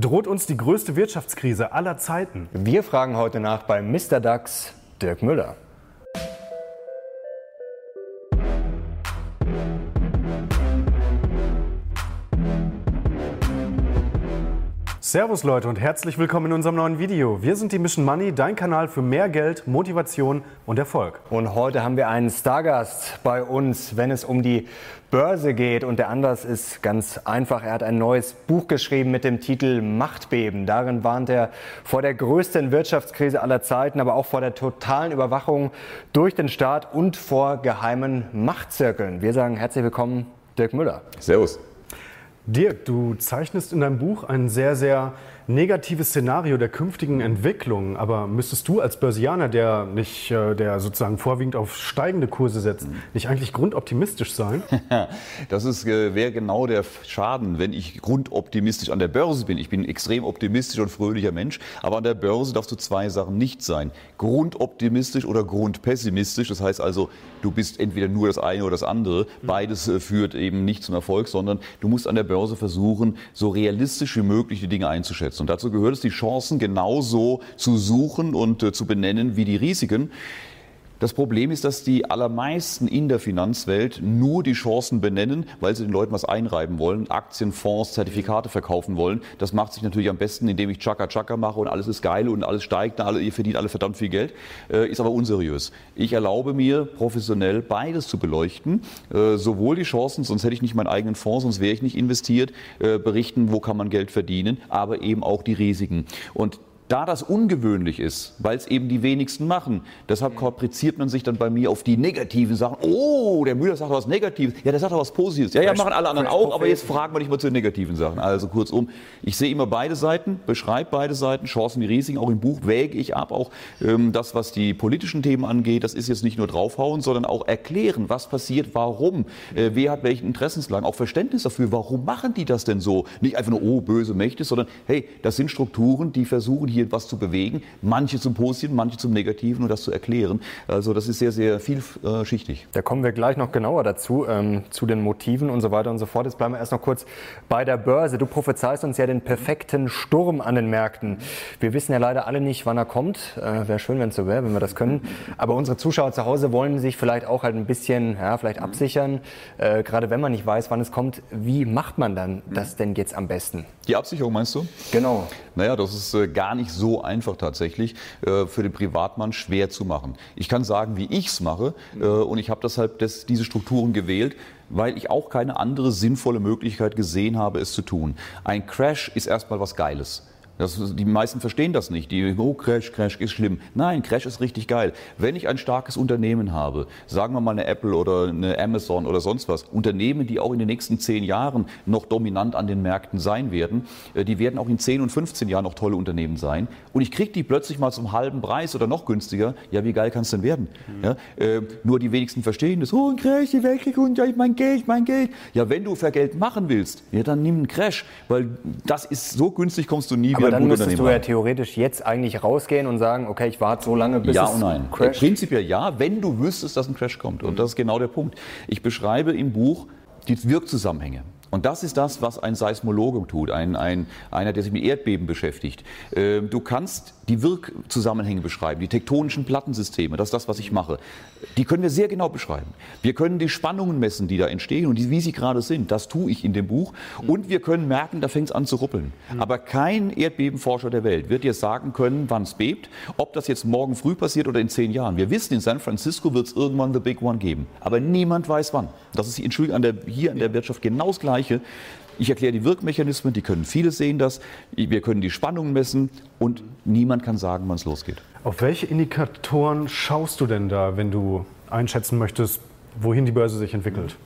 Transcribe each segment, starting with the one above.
Droht uns die größte Wirtschaftskrise aller Zeiten? Wir fragen heute nach bei Mr. DAX Dirk Müller. Servus Leute und herzlich willkommen in unserem neuen Video. Wir sind die Mission Money, dein Kanal für mehr Geld, Motivation und Erfolg. Und heute haben wir einen Stargast bei uns, wenn es um die Börse geht. Und der Anlass ist ganz einfach. Er hat ein neues Buch geschrieben mit dem Titel Machtbeben. Darin warnt er vor der größten Wirtschaftskrise aller Zeiten, aber auch vor der totalen Überwachung durch den Staat und vor geheimen Machtzirkeln. Wir sagen herzlich willkommen, Dirk Müller. Servus. Dirk, du zeichnest in deinem Buch ein sehr, sehr negatives Szenario der künftigen Entwicklung. Aber müsstest du als Börsianer, der nicht, äh, der sozusagen vorwiegend auf steigende Kurse setzt, nicht eigentlich grundoptimistisch sein? das ist, äh, wäre genau der Schaden, wenn ich grundoptimistisch an der Börse bin. Ich bin ein extrem optimistisch und fröhlicher Mensch, aber an der Börse darfst du zwei Sachen nicht sein. Grundoptimistisch oder grundpessimistisch. Das heißt also, du bist entweder nur das eine oder das andere. Beides äh, führt eben nicht zum Erfolg, sondern du musst an der Börse versuchen, so realistisch wie möglich die Dinge einzuschätzen. Und dazu gehört es, die Chancen genauso zu suchen und äh, zu benennen wie die Risiken. Das Problem ist, dass die allermeisten in der Finanzwelt nur die Chancen benennen, weil sie den Leuten was einreiben wollen, Aktien, Fonds, Zertifikate verkaufen wollen. Das macht sich natürlich am besten, indem ich Chaka Chaka mache und alles ist geil und alles steigt, alle, ihr verdient alle verdammt viel Geld, äh, ist aber unseriös. Ich erlaube mir professionell beides zu beleuchten, äh, sowohl die Chancen, sonst hätte ich nicht meinen eigenen Fonds, sonst wäre ich nicht investiert, äh, berichten, wo kann man Geld verdienen, aber eben auch die Risiken. Und da das ungewöhnlich ist, weil es eben die wenigsten machen, deshalb kapriziert man sich dann bei mir auf die negativen Sachen. Oh, der Müller sagt was Negatives. Ja, der sagt was Positives. Ja, ja, machen alle anderen auch, aber jetzt fragen wir nicht mal zu den negativen Sachen. Also kurzum, ich sehe immer beide Seiten, beschreibe beide Seiten, Chancen wie Risiken. Auch im Buch wäge ich ab, auch ähm, das, was die politischen Themen angeht. Das ist jetzt nicht nur draufhauen, sondern auch erklären, was passiert, warum, äh, wer hat welchen Interessenslagen, auch Verständnis dafür, warum machen die das denn so? Nicht einfach nur, oh, böse Mächte, sondern hey, das sind Strukturen, die versuchen hier hier was zu bewegen, manche zum Positiven, manche zum Negativen und das zu erklären. Also das ist sehr, sehr vielschichtig. Da kommen wir gleich noch genauer dazu, ähm, zu den Motiven und so weiter und so fort. Jetzt bleiben wir erst noch kurz bei der Börse. Du prophezeist uns ja den perfekten Sturm an den Märkten. Wir wissen ja leider alle nicht, wann er kommt. Äh, Wäre schön, wenn es so wäre, wenn wir das können. Aber unsere Zuschauer zu Hause wollen sich vielleicht auch halt ein bisschen, ja, vielleicht absichern. Äh, gerade wenn man nicht weiß, wann es kommt. Wie macht man dann das denn jetzt am besten? Die Absicherung meinst du? Genau. Naja, das ist äh, gar nicht so einfach tatsächlich äh, für den Privatmann schwer zu machen. Ich kann sagen, wie ich es mache äh, und ich habe deshalb das, diese Strukturen gewählt, weil ich auch keine andere sinnvolle Möglichkeit gesehen habe, es zu tun. Ein Crash ist erstmal was Geiles. Das, die meisten verstehen das nicht. Die, oh, Crash, Crash ist schlimm. Nein, Crash ist richtig geil. Wenn ich ein starkes Unternehmen habe, sagen wir mal eine Apple oder eine Amazon oder sonst was, Unternehmen, die auch in den nächsten zehn Jahren noch dominant an den Märkten sein werden, äh, die werden auch in 10 und 15 Jahren noch tolle Unternehmen sein. Und ich kriege die plötzlich mal zum halben Preis oder noch günstiger. Ja, wie geil kann es denn werden? Mhm. Ja, äh, nur die wenigsten verstehen das. Oh, ein Crash, die Weltkrieg und ja, mein Geld, mein Geld. Ja, wenn du für Geld machen willst, ja, dann nimm einen Crash, weil das ist so günstig, kommst du nie Aber wieder dann müsstest du ja theoretisch jetzt eigentlich rausgehen und sagen, okay, ich warte so lange, bis ja es und nein. crasht. Prinzipiell ja, wenn du wüsstest, dass ein Crash kommt. Und das ist genau der Punkt. Ich beschreibe im Buch die Wirkzusammenhänge. Und das ist das, was ein Seismologe tut, ein, ein, einer, der sich mit Erdbeben beschäftigt. Ähm, du kannst die Wirkzusammenhänge beschreiben, die tektonischen Plattensysteme, das ist das, was ich mache. Die können wir sehr genau beschreiben. Wir können die Spannungen messen, die da entstehen und die, wie sie gerade sind. Das tue ich in dem Buch. Und wir können merken, da fängt es an zu ruppeln. Aber kein Erdbebenforscher der Welt wird dir sagen können, wann es bebt, ob das jetzt morgen früh passiert oder in zehn Jahren. Wir wissen, in San Francisco wird es irgendwann The Big One geben. Aber niemand weiß wann. Das ist Entschuldigung, an der, hier an der Wirtschaft genau das Gleiche. Ich erkläre die Wirkmechanismen, die können viele sehen das. Wir können die Spannungen messen und niemand kann sagen, wann es losgeht. Auf welche Indikatoren schaust du denn da, wenn du einschätzen möchtest, wohin die Börse sich entwickelt?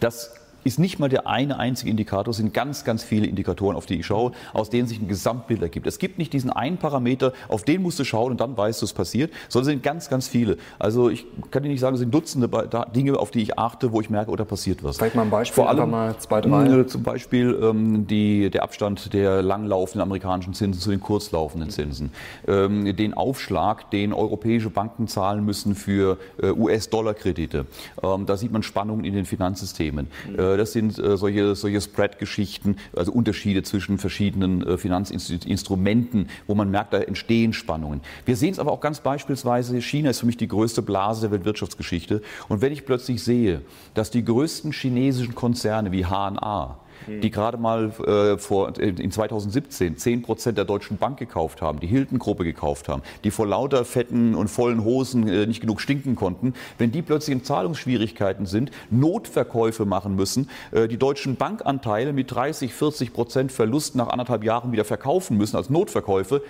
Das ist nicht mal der eine einzige Indikator, es sind ganz, ganz viele Indikatoren, auf die ich schaue, aus denen sich ein Gesamtbild ergibt. Es gibt nicht diesen einen Parameter, auf den musst du schauen und dann weißt du, es passiert, sondern es sind ganz, ganz viele. Also ich kann dir nicht sagen, es sind Dutzende Dinge, auf die ich achte, wo ich merke, oder oh, passiert was. Vielleicht mal ein Beispiel, Vor allem mal zwei, drei. Äh, zum Beispiel ähm, die, der Abstand der langlaufenden amerikanischen Zinsen zu den kurzlaufenden Zinsen. Ähm, den Aufschlag, den europäische Banken zahlen müssen für äh, US-Dollar-Kredite. Ähm, da sieht man Spannungen in den Finanzsystemen. Äh, Äh, das sind äh, solche, solche Spread-Geschichten, also Unterschiede zwischen verschiedenen äh, Finanzinstrumenten, wo man merkt, da entstehen Spannungen. Wir sehen es aber auch ganz beispielsweise, China ist für mich die größte Blase der Weltwirtschaftsgeschichte. Und wenn ich plötzlich sehe, dass die größten chinesischen Konzerne wie HNA, die gerade mal äh, vor, in 2017 10 Prozent der Deutschen Bank gekauft haben, die Hilton-Gruppe gekauft haben, die vor lauter fetten und vollen Hosen äh, nicht genug stinken konnten, wenn die plötzlich in Zahlungsschwierigkeiten sind, Notverkäufe machen müssen, äh, die deutschen Bankanteile mit 30, 40 Prozent Verlust nach anderthalb Jahren wieder verkaufen müssen als Notverkäufe,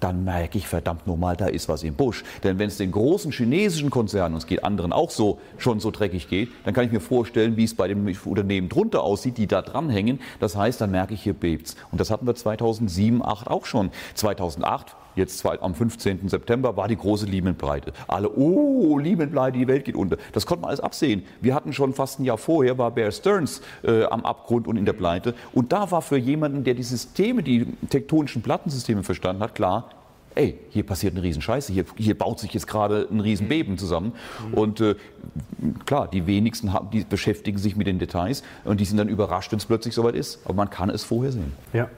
dann merke ich verdammt nochmal, da ist was im Busch. Denn wenn es den großen chinesischen Konzernen, und es geht anderen auch so, schon so dreckig geht, dann kann ich mir vorstellen, wie es bei dem Unternehmen drunter aussieht, die da dranhängen. Das heißt, dann merke ich, hier bebt's. Und das hatten wir 2007, 2008 auch schon. 2008 Jetzt am 15. September war die große Lehman-Pleite. Alle, oh, Lehman-Pleite, die Welt geht unter. Das konnte man alles absehen. Wir hatten schon fast ein Jahr vorher, war Bear Stearns äh, am Abgrund und in der Pleite. Und da war für jemanden, der die Systeme, die tektonischen Plattensysteme verstanden hat, klar, ey, hier passiert eine Riesenscheiße, hier, hier baut sich jetzt gerade ein Riesenbeben zusammen. Mhm. Und äh, klar, die wenigsten haben, die beschäftigen sich mit den Details und die sind dann überrascht, wenn es plötzlich soweit ist. Aber man kann es vorher sehen. Ja.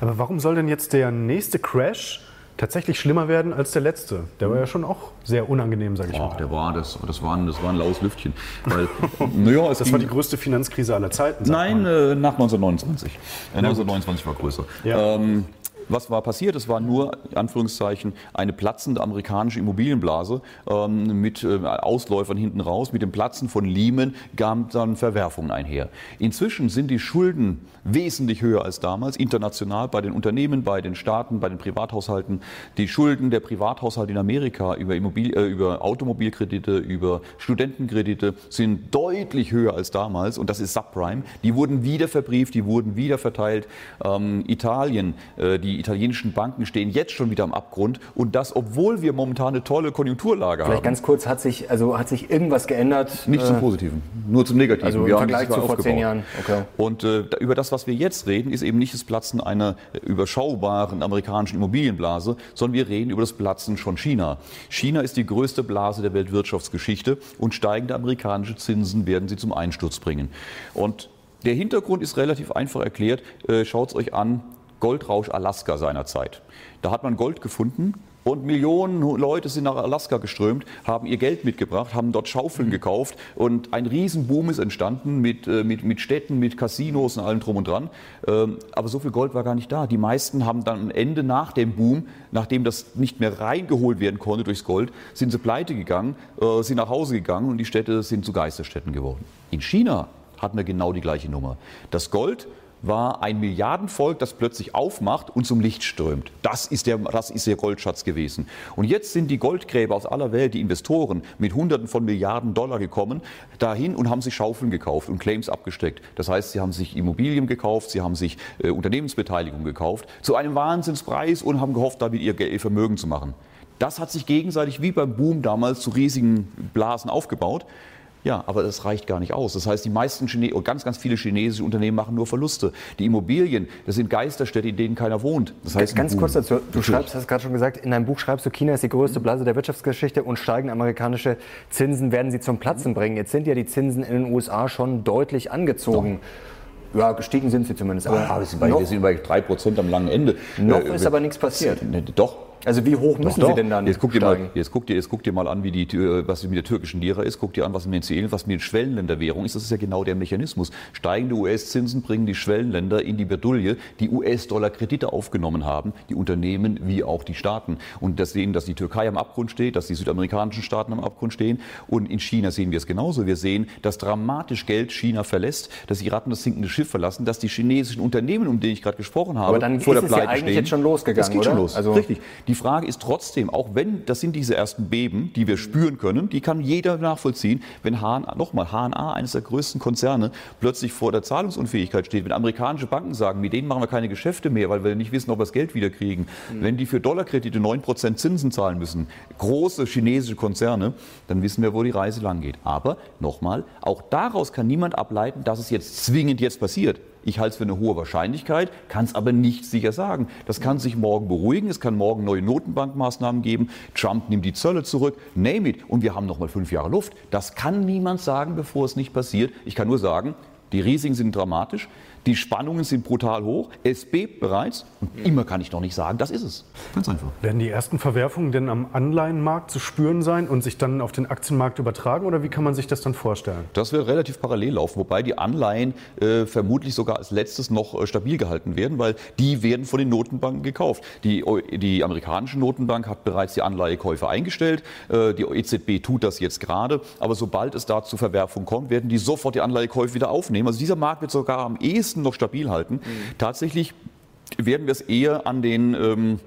Aber warum soll denn jetzt der nächste Crash tatsächlich schlimmer werden als der letzte? Der war ja schon auch sehr unangenehm, sage ich oh, mal. Der war, das, das, war ein, das war ein laues Lüftchen. Weil, naja, das war die größte Finanzkrise aller Zeiten. Nein, äh, nach 1929. Äh, 1929 war größer. Ja. Ähm, was war passiert? Es war nur, in Anführungszeichen, eine platzende amerikanische Immobilienblase ähm, mit äh, Ausläufern hinten raus. Mit dem Platzen von Lehman gaben dann Verwerfungen einher. Inzwischen sind die Schulden wesentlich höher als damals, international bei den Unternehmen, bei den Staaten, bei den Privathaushalten. Die Schulden der Privathaushalte in Amerika über, Immobil äh, über Automobilkredite, über Studentenkredite sind deutlich höher als damals und das ist Subprime. Die wurden wieder verbrieft, die wurden wieder verteilt. Ähm, Italien, äh, die italienischen Banken stehen jetzt schon wieder am Abgrund und das, obwohl wir momentan eine tolle Konjunkturlage Vielleicht haben. Vielleicht ganz kurz, hat sich, also hat sich irgendwas geändert? Nicht äh, zum Positiven, nur zum Negativen. Also im Vergleich zu vor zehn Jahren. Okay. Und äh, über das, was wir jetzt reden, ist eben nicht das Platzen einer überschaubaren amerikanischen Immobilienblase, sondern wir reden über das Platzen von China. China ist die größte Blase der Weltwirtschaftsgeschichte und steigende amerikanische Zinsen werden sie zum Einsturz bringen. Und der Hintergrund ist relativ einfach erklärt. Äh, Schaut es euch an, Goldrausch Alaska seinerzeit. Da hat man Gold gefunden und Millionen Leute sind nach Alaska geströmt, haben ihr Geld mitgebracht, haben dort Schaufeln gekauft und ein Riesenboom ist entstanden mit, äh, mit, mit Städten, mit Casinos und allem drum und dran. Ähm, aber so viel Gold war gar nicht da. Die meisten haben dann am Ende nach dem Boom, nachdem das nicht mehr reingeholt werden konnte durchs Gold, sind sie pleite gegangen, äh, sind nach Hause gegangen und die Städte sind zu Geisterstädten geworden. In China hatten wir genau die gleiche Nummer. Das Gold war ein Milliardenvolk, das plötzlich aufmacht und zum Licht strömt. Das ist, der, das ist der Goldschatz gewesen. Und jetzt sind die Goldgräber aus aller Welt, die Investoren, mit Hunderten von Milliarden Dollar gekommen, dahin und haben sich Schaufeln gekauft und Claims abgesteckt. Das heißt, sie haben sich Immobilien gekauft, sie haben sich äh, Unternehmensbeteiligung gekauft, zu einem Wahnsinnspreis und haben gehofft, damit ihr, ihr Vermögen zu machen. Das hat sich gegenseitig wie beim Boom damals zu riesigen Blasen aufgebaut. Ja, aber das reicht gar nicht aus. Das heißt, die meisten Chine ganz, ganz viele chinesische Unternehmen machen nur Verluste. Die Immobilien, das sind Geisterstädte, in denen keiner wohnt. Das heißt, ganz kurz dazu, du schreibst, hast gerade schon gesagt, in deinem Buch schreibst du, China ist die größte Blase der Wirtschaftsgeschichte und steigende amerikanische Zinsen werden sie zum Platzen bringen. Jetzt sind ja die Zinsen in den USA schon deutlich angezogen. Ja, gestiegen sind sie zumindest. Aber ja, wir, sind bei, wir sind bei 3% am langen Ende. Noch äh, ist aber nichts passiert. Doch, also wie hoch müssen doch, Sie denn dann jetzt guck, dir mal, jetzt, guck dir, jetzt guck dir mal an, wie die, was mit der türkischen Lira ist. Guck dir an, was mit den was mit den Schwellenländerwährungen ist. Das ist ja genau der Mechanismus. Steigende US-Zinsen bringen die Schwellenländer in die Bedulie, die US-Dollar-Kredite aufgenommen haben, die Unternehmen wie auch die Staaten. Und das sehen, dass die Türkei am Abgrund steht, dass die südamerikanischen Staaten am Abgrund stehen. Und in China sehen wir es genauso. Wir sehen, dass dramatisch Geld China verlässt, dass die Ratten das sinkende Schiff verlassen, dass die chinesischen Unternehmen, um die ich gerade gesprochen habe, Aber dann vor der Pleite ja eigentlich stehen. jetzt schon losgegangen, Es geht oder? schon los. Also Richtig. Die Frage ist trotzdem, auch wenn, das sind diese ersten Beben, die wir spüren können, die kann jeder nachvollziehen, wenn HNA, nochmal, HNA, eines der größten Konzerne, plötzlich vor der Zahlungsunfähigkeit steht, wenn amerikanische Banken sagen, mit denen machen wir keine Geschäfte mehr, weil wir nicht wissen, ob wir das Geld wieder kriegen, mhm. wenn die für Dollarkredite 9% Zinsen zahlen müssen, große chinesische Konzerne, dann wissen wir, wo die Reise lang geht. Aber nochmal, auch daraus kann niemand ableiten, dass es jetzt zwingend jetzt passiert. Ich halte es für eine hohe Wahrscheinlichkeit, kann es aber nicht sicher sagen. Das kann sich morgen beruhigen, es kann morgen neue Notenbankmaßnahmen geben, Trump nimmt die Zölle zurück, name it, und wir haben noch mal fünf Jahre Luft. Das kann niemand sagen, bevor es nicht passiert. Ich kann nur sagen, Die Risiken sind dramatisch. Die Spannungen sind brutal hoch. Es bebt bereits. Und immer kann ich noch nicht sagen, das ist es. Ganz einfach. Werden die ersten Verwerfungen denn am Anleihenmarkt zu spüren sein und sich dann auf den Aktienmarkt übertragen? Oder wie kann man sich das dann vorstellen? Das wird relativ parallel laufen, wobei die Anleihen äh, vermutlich sogar als letztes noch äh, stabil gehalten werden, weil die werden von den Notenbanken gekauft. Die, die amerikanische Notenbank hat bereits die Anleihekäufe eingestellt. Äh, die EZB tut das jetzt gerade. Aber sobald es da zu Verwerfungen kommt, werden die sofort die Anleihekäufe wieder aufnehmen. Also dieser Markt wird sogar am ehesten noch stabil halten. Mhm. Tatsächlich werden wir es eher an den ähm,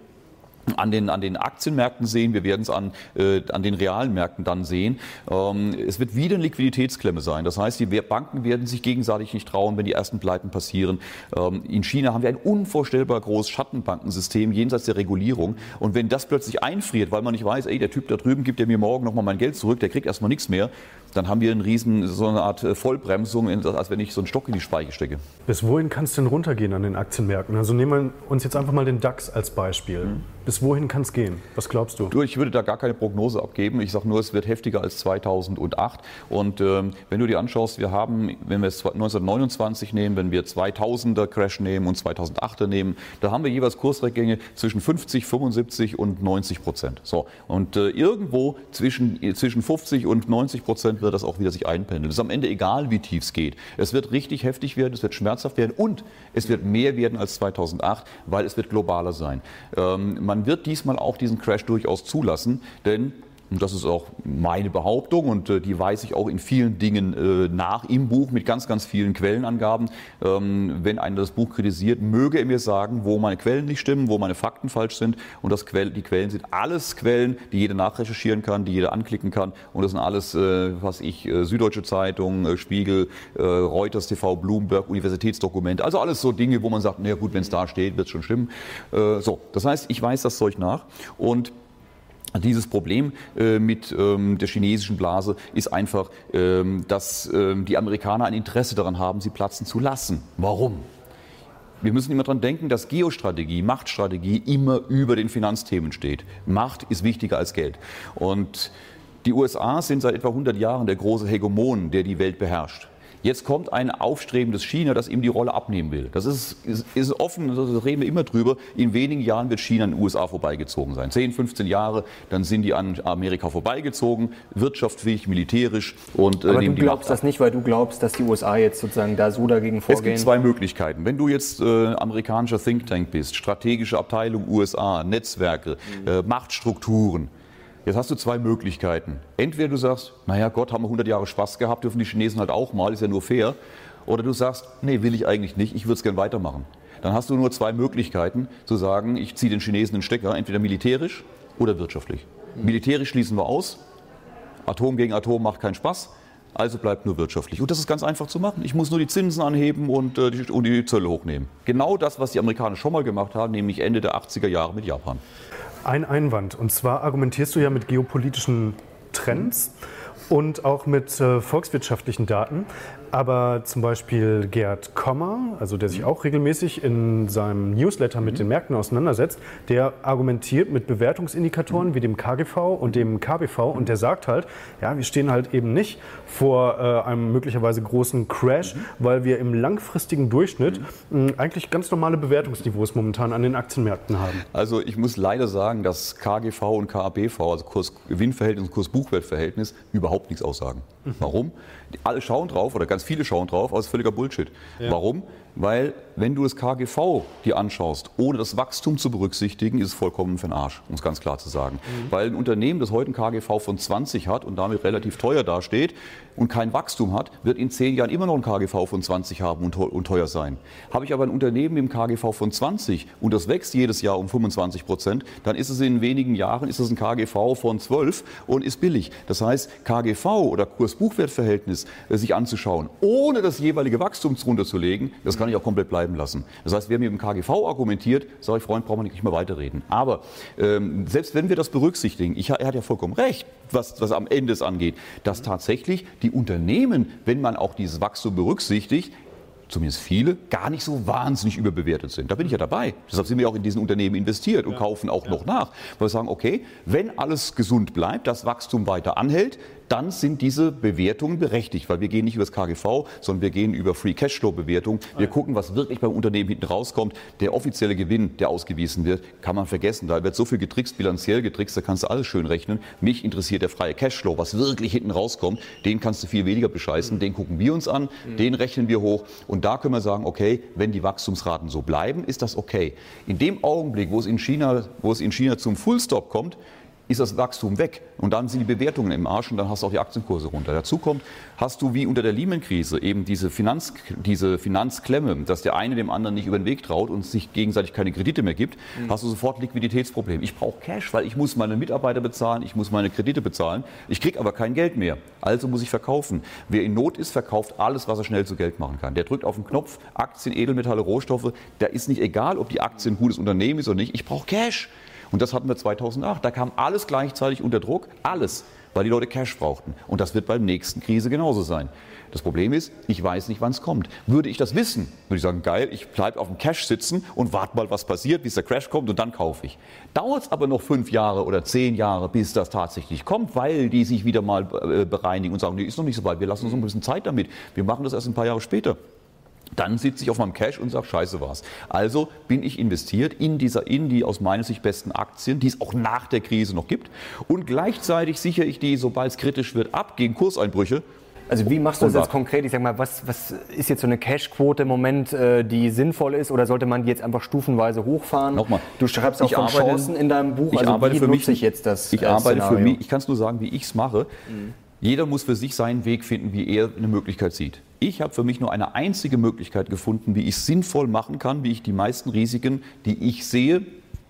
an den, an den Aktienmärkten sehen, wir werden es an, äh, an den realen Märkten dann sehen. Ähm, es wird wieder eine Liquiditätsklemme sein. Das heißt, die Banken werden sich gegenseitig nicht trauen, wenn die ersten Pleiten passieren. Ähm, in China haben wir ein unvorstellbar großes Schattenbankensystem jenseits der Regulierung. Und wenn das plötzlich einfriert, weil man nicht weiß, ey, der Typ da drüben gibt ja mir morgen nochmal mein Geld zurück, der kriegt erstmal nichts mehr, dann haben wir einen riesen, so eine Art äh, Vollbremsung, als wenn ich so einen Stock in die Speiche stecke. Bis wohin kann es denn runtergehen an den Aktienmärkten? Also nehmen wir uns jetzt einfach mal den DAX als Beispiel. Mhm. Bis wohin kann es gehen? Was glaubst du? du? Ich würde da gar keine Prognose abgeben. Ich sage nur, es wird heftiger als 2008. Und ähm, wenn du dir anschaust, wir haben, wenn wir es 1929 nehmen, wenn wir 2000er Crash nehmen und 2008er nehmen, da haben wir jeweils Kursrückgänge zwischen 50, 75 und 90 Prozent. So. Und äh, irgendwo zwischen, zwischen 50 und 90 Prozent wird das auch wieder sich einpendeln. Es ist am Ende egal, wie tief es geht. Es wird richtig heftig werden, es wird schmerzhaft werden und es wird mehr werden als 2008, weil es wird globaler sein. Ähm, man man wird diesmal auch diesen Crash durchaus zulassen, denn und das ist auch meine Behauptung und äh, die weise ich auch in vielen Dingen äh, nach im Buch mit ganz, ganz vielen Quellenangaben. Ähm, wenn einer das Buch kritisiert, möge er mir sagen, wo meine Quellen nicht stimmen, wo meine Fakten falsch sind. Und das Quell, die Quellen sind alles Quellen, die jeder nachrecherchieren kann, die jeder anklicken kann. Und das sind alles, äh, was ich, äh, Süddeutsche Zeitung, äh, Spiegel, äh, Reuters TV, Bloomberg, Universitätsdokumente. Also alles so Dinge, wo man sagt, na gut, wenn es da steht, wird es schon stimmen. so, das heißt, ich weiß das Zeug nach und dieses Problem äh, mit ähm, der chinesischen Blase ist einfach, ähm, dass ähm, die Amerikaner ein Interesse daran haben, sie platzen zu lassen. Warum? Wir müssen immer daran denken, dass Geostrategie, Machtstrategie immer über den Finanzthemen steht. Macht ist wichtiger als Geld. Und die USA sind seit etwa 100 Jahren der große Hegemon, der die Welt beherrscht. Jetzt kommt ein aufstrebendes China, das ihm die Rolle abnehmen will. Das ist, ist, ist offen, da reden wir immer drüber. In wenigen Jahren wird China an den USA vorbeigezogen sein. 10, 15 Jahre, dann sind die an Amerika vorbeigezogen, wirtschaftlich, militärisch und äh, Aber du glaubst das nicht, weil du glaubst, dass die USA jetzt sozusagen da so dagegen vorgehen? Es gibt zwei Möglichkeiten. Wenn du jetzt äh, amerikanischer Think Tank bist, strategische Abteilung USA, Netzwerke, mhm. äh, Machtstrukturen, Jetzt hast du zwei Möglichkeiten. Entweder du sagst, naja Gott, haben wir 100 Jahre Spaß gehabt, dürfen die Chinesen halt auch mal, ist ja nur fair. Oder du sagst, nee, will ich eigentlich nicht, ich würde es gern weitermachen. Dann hast du nur zwei Möglichkeiten zu sagen, ich ziehe den Chinesen den Stecker, entweder militärisch oder wirtschaftlich. Militärisch schließen wir aus, Atom gegen Atom macht keinen Spaß, also bleibt nur wirtschaftlich. Und das ist ganz einfach zu machen. Ich muss nur die Zinsen anheben und, äh, die, und die Zölle hochnehmen. Genau das, was die Amerikaner schon mal gemacht haben, nämlich Ende der 80er Jahre mit Japan. Ein Einwand. Und zwar argumentierst du ja mit geopolitischen Trends und auch mit äh, volkswirtschaftlichen Daten. Aber zum Beispiel Gerd Kommer, also der sich auch regelmäßig in seinem Newsletter mit den Märkten auseinandersetzt, der argumentiert mit Bewertungsindikatoren wie dem KGV und dem KBV und der sagt halt, ja, wir stehen halt eben nicht vor äh, einem möglicherweise großen Crash, weil wir im langfristigen Durchschnitt äh, eigentlich ganz normale Bewertungsniveaus momentan an den Aktienmärkten haben. Also ich muss leider sagen, dass KGV und KABV, also Kurs-Gewinnverhältnis und Kurs-Buchwertverhältnis, überhaupt nichts aussagen. Mhm. Warum? Alle schauen drauf oder ganz viele schauen drauf, aber es ist völliger Bullshit. Ja. Warum? Weil, wenn du das KGV dir anschaust, ohne das Wachstum zu berücksichtigen, ist es vollkommen für den Arsch, um es ganz klar zu sagen. Mhm. Weil ein Unternehmen, das heute ein KGV von 20 hat und damit relativ teuer dasteht und kein Wachstum hat, wird in zehn Jahren immer noch ein KGV von 20 haben und, teuer sein. Habe ich aber ein Unternehmen im KGV von 20 und das wächst jedes Jahr um 25 Prozent, dann ist es in wenigen Jahren ist es ein KGV von 12 und ist billig. Das heißt, KGV oder Kurs-Buchwert-Verhältnis äh, sich anzuschauen, ohne das jeweilige Wachstum runterzulegen, das kann kann ich auch komplett bleiben lassen. Das heißt, wer mit dem KGV argumentiert, sage ich, Freund, brauchen wir nicht mehr weiterreden. Aber ähm, selbst wenn wir das berücksichtigen, ich, er hat ja vollkommen recht, was, was am Ende es angeht, dass tatsächlich die Unternehmen, wenn man auch dieses Wachstum berücksichtigt, zumindest viele, gar nicht so wahnsinnig überbewertet sind. Da bin ich ja dabei. Deshalb sind wir auch in diesen Unternehmen investiert und ja. kaufen auch ja. noch nach. Weil wir sagen, okay, wenn alles gesund bleibt, das Wachstum weiter anhält, dann sind diese Bewertungen berechtigt, weil wir gehen nicht über das KGV, sondern wir gehen über Free Cashflow Bewertung. Wir gucken, was wirklich beim Unternehmen hinten rauskommt. Der offizielle Gewinn, der ausgewiesen wird, kann man vergessen. Da wird so viel getrickst, bilanziell getrickst, da kannst du alles schön rechnen. Mich interessiert der freie Cashflow, was wirklich hinten rauskommt. Den kannst du viel weniger bescheißen. Den gucken wir uns an, den rechnen wir hoch. Und da können wir sagen, okay, wenn die Wachstumsraten so bleiben, ist das okay. In dem Augenblick, wo es in China, wo es in China zum Fullstop kommt, ist das Wachstum weg und dann sind die Bewertungen im Arsch und dann hast du auch die Aktienkurse runter. Dazu kommt, hast du wie unter der Lehman-Krise eben diese, Finanz, diese Finanzklemme, dass der eine dem anderen nicht über den Weg traut und sich gegenseitig keine Kredite mehr gibt, mhm. hast du sofort Liquiditätsproblem. Ich brauche Cash, weil ich muss meine Mitarbeiter bezahlen, ich muss meine Kredite bezahlen, ich kriege aber kein Geld mehr. Also muss ich verkaufen. Wer in Not ist, verkauft alles, was er schnell zu Geld machen kann. Der drückt auf den Knopf, Aktien, Edelmetalle, Rohstoffe. Da ist nicht egal, ob die Aktie ein gutes Unternehmen ist oder nicht. Ich brauche Cash. Und das hatten wir 2008. Da kam alles gleichzeitig unter Druck, alles, weil die Leute Cash brauchten. Und das wird beim nächsten Krise genauso sein. Das Problem ist, ich weiß nicht, wann es kommt. Würde ich das wissen, würde ich sagen, geil, ich bleibe auf dem Cash sitzen und warte mal, was passiert, bis der Crash kommt und dann kaufe ich. Dauert es aber noch fünf Jahre oder zehn Jahre, bis das tatsächlich kommt, weil die sich wieder mal äh, bereinigen und sagen, nee, ist noch nicht so weit, wir lassen uns ein bisschen Zeit damit. Wir machen das erst ein paar Jahre später. Dann sitze ich auf meinem Cash und sage, scheiße war's. Also bin ich investiert in, dieser, in die aus meiner Sicht besten Aktien, die es auch nach der Krise noch gibt. Und gleichzeitig sichere ich die, sobald es kritisch wird, ab gegen Kurseinbrüche. Also wie machst du das jetzt konkret? Ich sag mal, was, was ist jetzt so eine Cash-Quote im Moment, äh, die sinnvoll ist? Oder sollte man die jetzt einfach stufenweise hochfahren? Nochmal. Du schreibst auch von arbeite, Chancen in deinem Buch. Ich also arbeite wie für mich, ich jetzt das Ich äh, arbeite Szenario? für mich. Ich kann es nur sagen, wie ich es mache. Mhm. Jeder muss für sich seinen Weg finden, wie er eine Möglichkeit sieht. Ich habe für mich nur eine einzige Möglichkeit gefunden, wie ich es sinnvoll machen kann, wie ich die meisten Risiken, die ich sehe,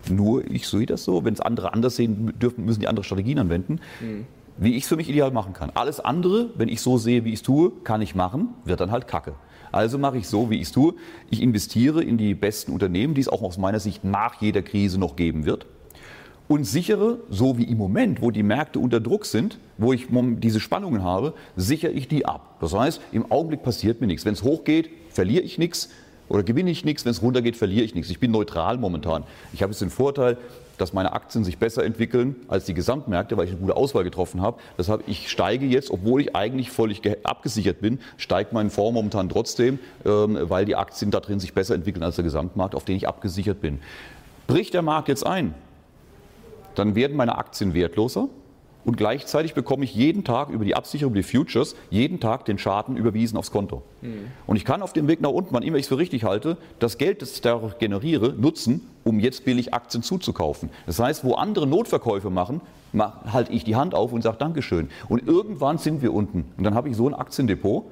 nur ich sehe das so, wenn es andere anders sehen dürfen, müssen die andere Strategien anwenden, mhm. wie ich es für mich ideal machen kann. Alles andere, wenn ich so sehe, wie ich es tue, kann ich machen, wird dann halt Kacke. Also mache ich so, wie ich es tue. Ich investiere in die besten Unternehmen, die es auch aus meiner Sicht nach jeder Krise noch geben wird und sichere, so wie im Moment, wo die Märkte unter Druck sind, wo ich diese Spannungen habe, sichere ich die ab. Das heißt, im Augenblick passiert mir nichts. Wenn es hochgeht, verliere ich nichts oder gewinne ich nichts. Wenn es runtergeht, verliere ich nichts. Ich bin neutral momentan. Ich habe jetzt den Vorteil, dass meine Aktien sich besser entwickeln als die Gesamtmärkte, weil ich eine gute Auswahl getroffen habe. Deshalb, ich steige jetzt, obwohl ich eigentlich völlig abgesichert bin, steigt mein Fonds momentan trotzdem, ähm, weil die Aktien da drin sich besser entwickeln als der Gesamtmarkt, auf den ich abgesichert bin. Bricht der Markt jetzt ein, dann werden meine Aktien wertloser und gleichzeitig bekomme ich jeden Tag über die Absicherung, die Futures, jeden Tag den Schaden überwiesen aufs Konto. Mhm. Und ich kann auf dem Weg nach unten, wann immer ich es für richtig halte, das Geld, das ich dadurch generiere, nutzen, um jetzt billig Aktien zuzukaufen. Das heißt, wo andere Notverkäufe machen, halte ich die Hand auf und sage Dankeschön. Und irgendwann sind wir unten. Und dann habe ich so ein Aktiendepot,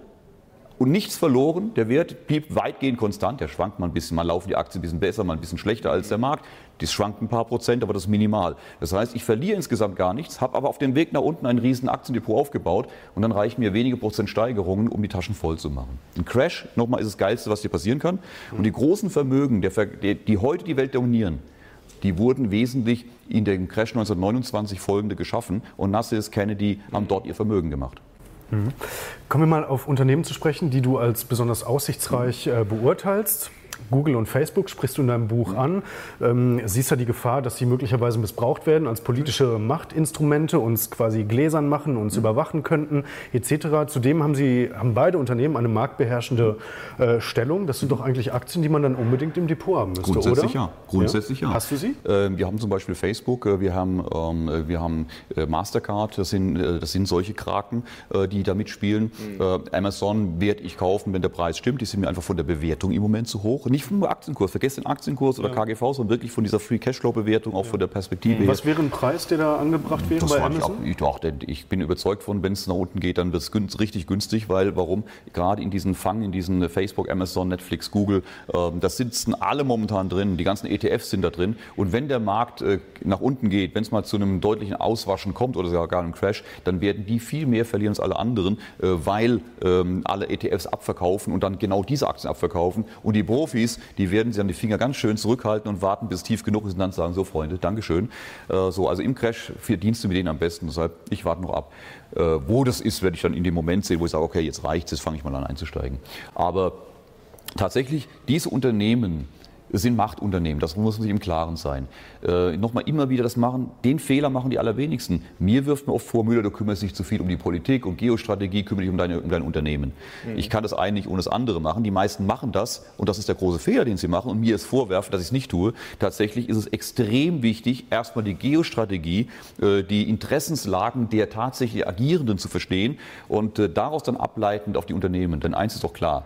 und nichts verloren. Der Wert blieb weitgehend konstant. Der schwankt mal ein bisschen. Mal laufen die Aktien ein bisschen besser, mal ein bisschen schlechter als der Markt. Das schwankt ein paar Prozent, aber das ist minimal. Das heißt, ich verliere insgesamt gar nichts, habe aber auf dem Weg nach unten ein riesen Aktiendepot aufgebaut und dann reichen mir wenige Prozent Steigerungen, um die Taschen voll zu machen. Ein Crash, nochmal, ist das Geilste, was dir passieren kann. Und die großen Vermögen, die heute die Welt dominieren, die wurden wesentlich in dem Crash 1929 folgende geschaffen und Nassis, Kennedy haben dort ihr Vermögen gemacht. Mhm. Kommen wir mal auf Unternehmen zu sprechen, die du als besonders aussichtsreich äh, beurteilst. Google und Facebook sprichst du in deinem Buch an. Ähm, siehst ja die Gefahr, dass sie möglicherweise missbraucht werden als politische Machtinstrumente, uns quasi gläsern machen, uns überwachen könnten, etc. Zudem haben sie haben beide Unternehmen eine marktbeherrschende äh, Stellung. Das sind doch eigentlich Aktien, die man dann unbedingt im Depot haben müsste, Grundsätzlich oder? ja. Grundsätzlich ja. ja. Hast du sie? Äh, wir haben zum Beispiel Facebook, äh, wir haben, ähm, äh, wir haben äh, Mastercard, das sind, das sind solche Kraken, die da mitspielen. Mhm. Amazon werde ich kaufen, wenn der Preis stimmt. Die sind mir einfach von der Bewertung im Moment zu hoch nicht vom Aktienkurs, vergesst den Aktienkurs oder ja. KGV, sondern wirklich von dieser Free Cashflow-Bewertung, auch ja. von der Perspektive. Was wäre ein Preis, der da angebracht wäre das bei Amazon? Ich, auch, ich bin überzeugt von, wenn es nach unten geht, dann wird es günst, richtig günstig, weil warum? Gerade in diesen Fang, in diesen Facebook, Amazon, Netflix, Google, äh, da sitzen alle momentan drin, die ganzen ETFs sind da drin. Und wenn der Markt äh, nach unten geht, wenn es mal zu einem deutlichen Auswaschen kommt oder sogar gar einem Crash, dann werden die viel mehr verlieren als alle anderen, äh, weil ähm, alle ETFs abverkaufen und dann genau diese Aktien abverkaufen. Und die Profis Profis, die werden sich an die Finger ganz schön zurückhalten und warten, bis tief genug ist und dann sagen, so Freunde, Dankeschön. Äh, so, also im Crash verdienst du mit denen am besten. Deshalb, ich warte noch ab. Äh, wo das ist, werde ich dann in dem Moment sehen, wo ich sage, okay, jetzt reicht es, jetzt fange ich mal an einzusteigen. Aber tatsächlich, diese Unternehmen, sind Machtunternehmen, das muss man sich im Klaren sein. Äh, Nochmal immer wieder das machen, den Fehler machen die allerwenigsten. Mir wirft mir oft vor, Müller, du kümmerst dich zu viel um die Politik und Geostrategie, kümmere dich um, deine, um dein Unternehmen. Mhm. Ich kann das eine nicht ohne das andere machen. Die meisten machen das und das ist der große Fehler, den sie machen und mir es vorwerfen, dass ich es nicht tue. Tatsächlich ist es extrem wichtig, erstmal die Geostrategie, äh, die Interessenslagen der tatsächlich Agierenden zu verstehen und äh, daraus dann ableitend auf die Unternehmen. Denn eins ist doch klar,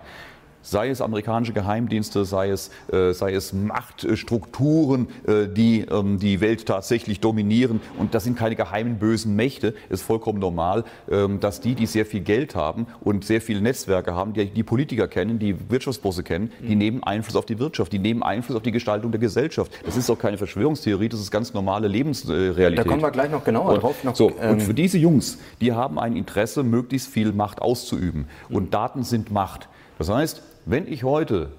sei es amerikanische Geheimdienste, sei es, äh, sei es Machtstrukturen, äh, die ähm, die Welt tatsächlich dominieren. Und das sind keine geheimen bösen Mächte. Es ist vollkommen normal, ähm, dass die, die sehr viel Geld haben und sehr viele Netzwerke haben, die die Politiker kennen, die Wirtschaftsbosse kennen, die mhm. nehmen Einfluss auf die Wirtschaft, die nehmen Einfluss auf die Gestaltung der Gesellschaft. Das ist auch keine Verschwörungstheorie, das ist ganz normale Lebensrealität. Da kommen wir gleich noch genauer und, drauf. Noch, so, ähm, und für diese Jungs, die haben ein Interesse, möglichst viel Macht auszuüben. Und mhm. Daten sind Macht. Das heißt, wenn ich heute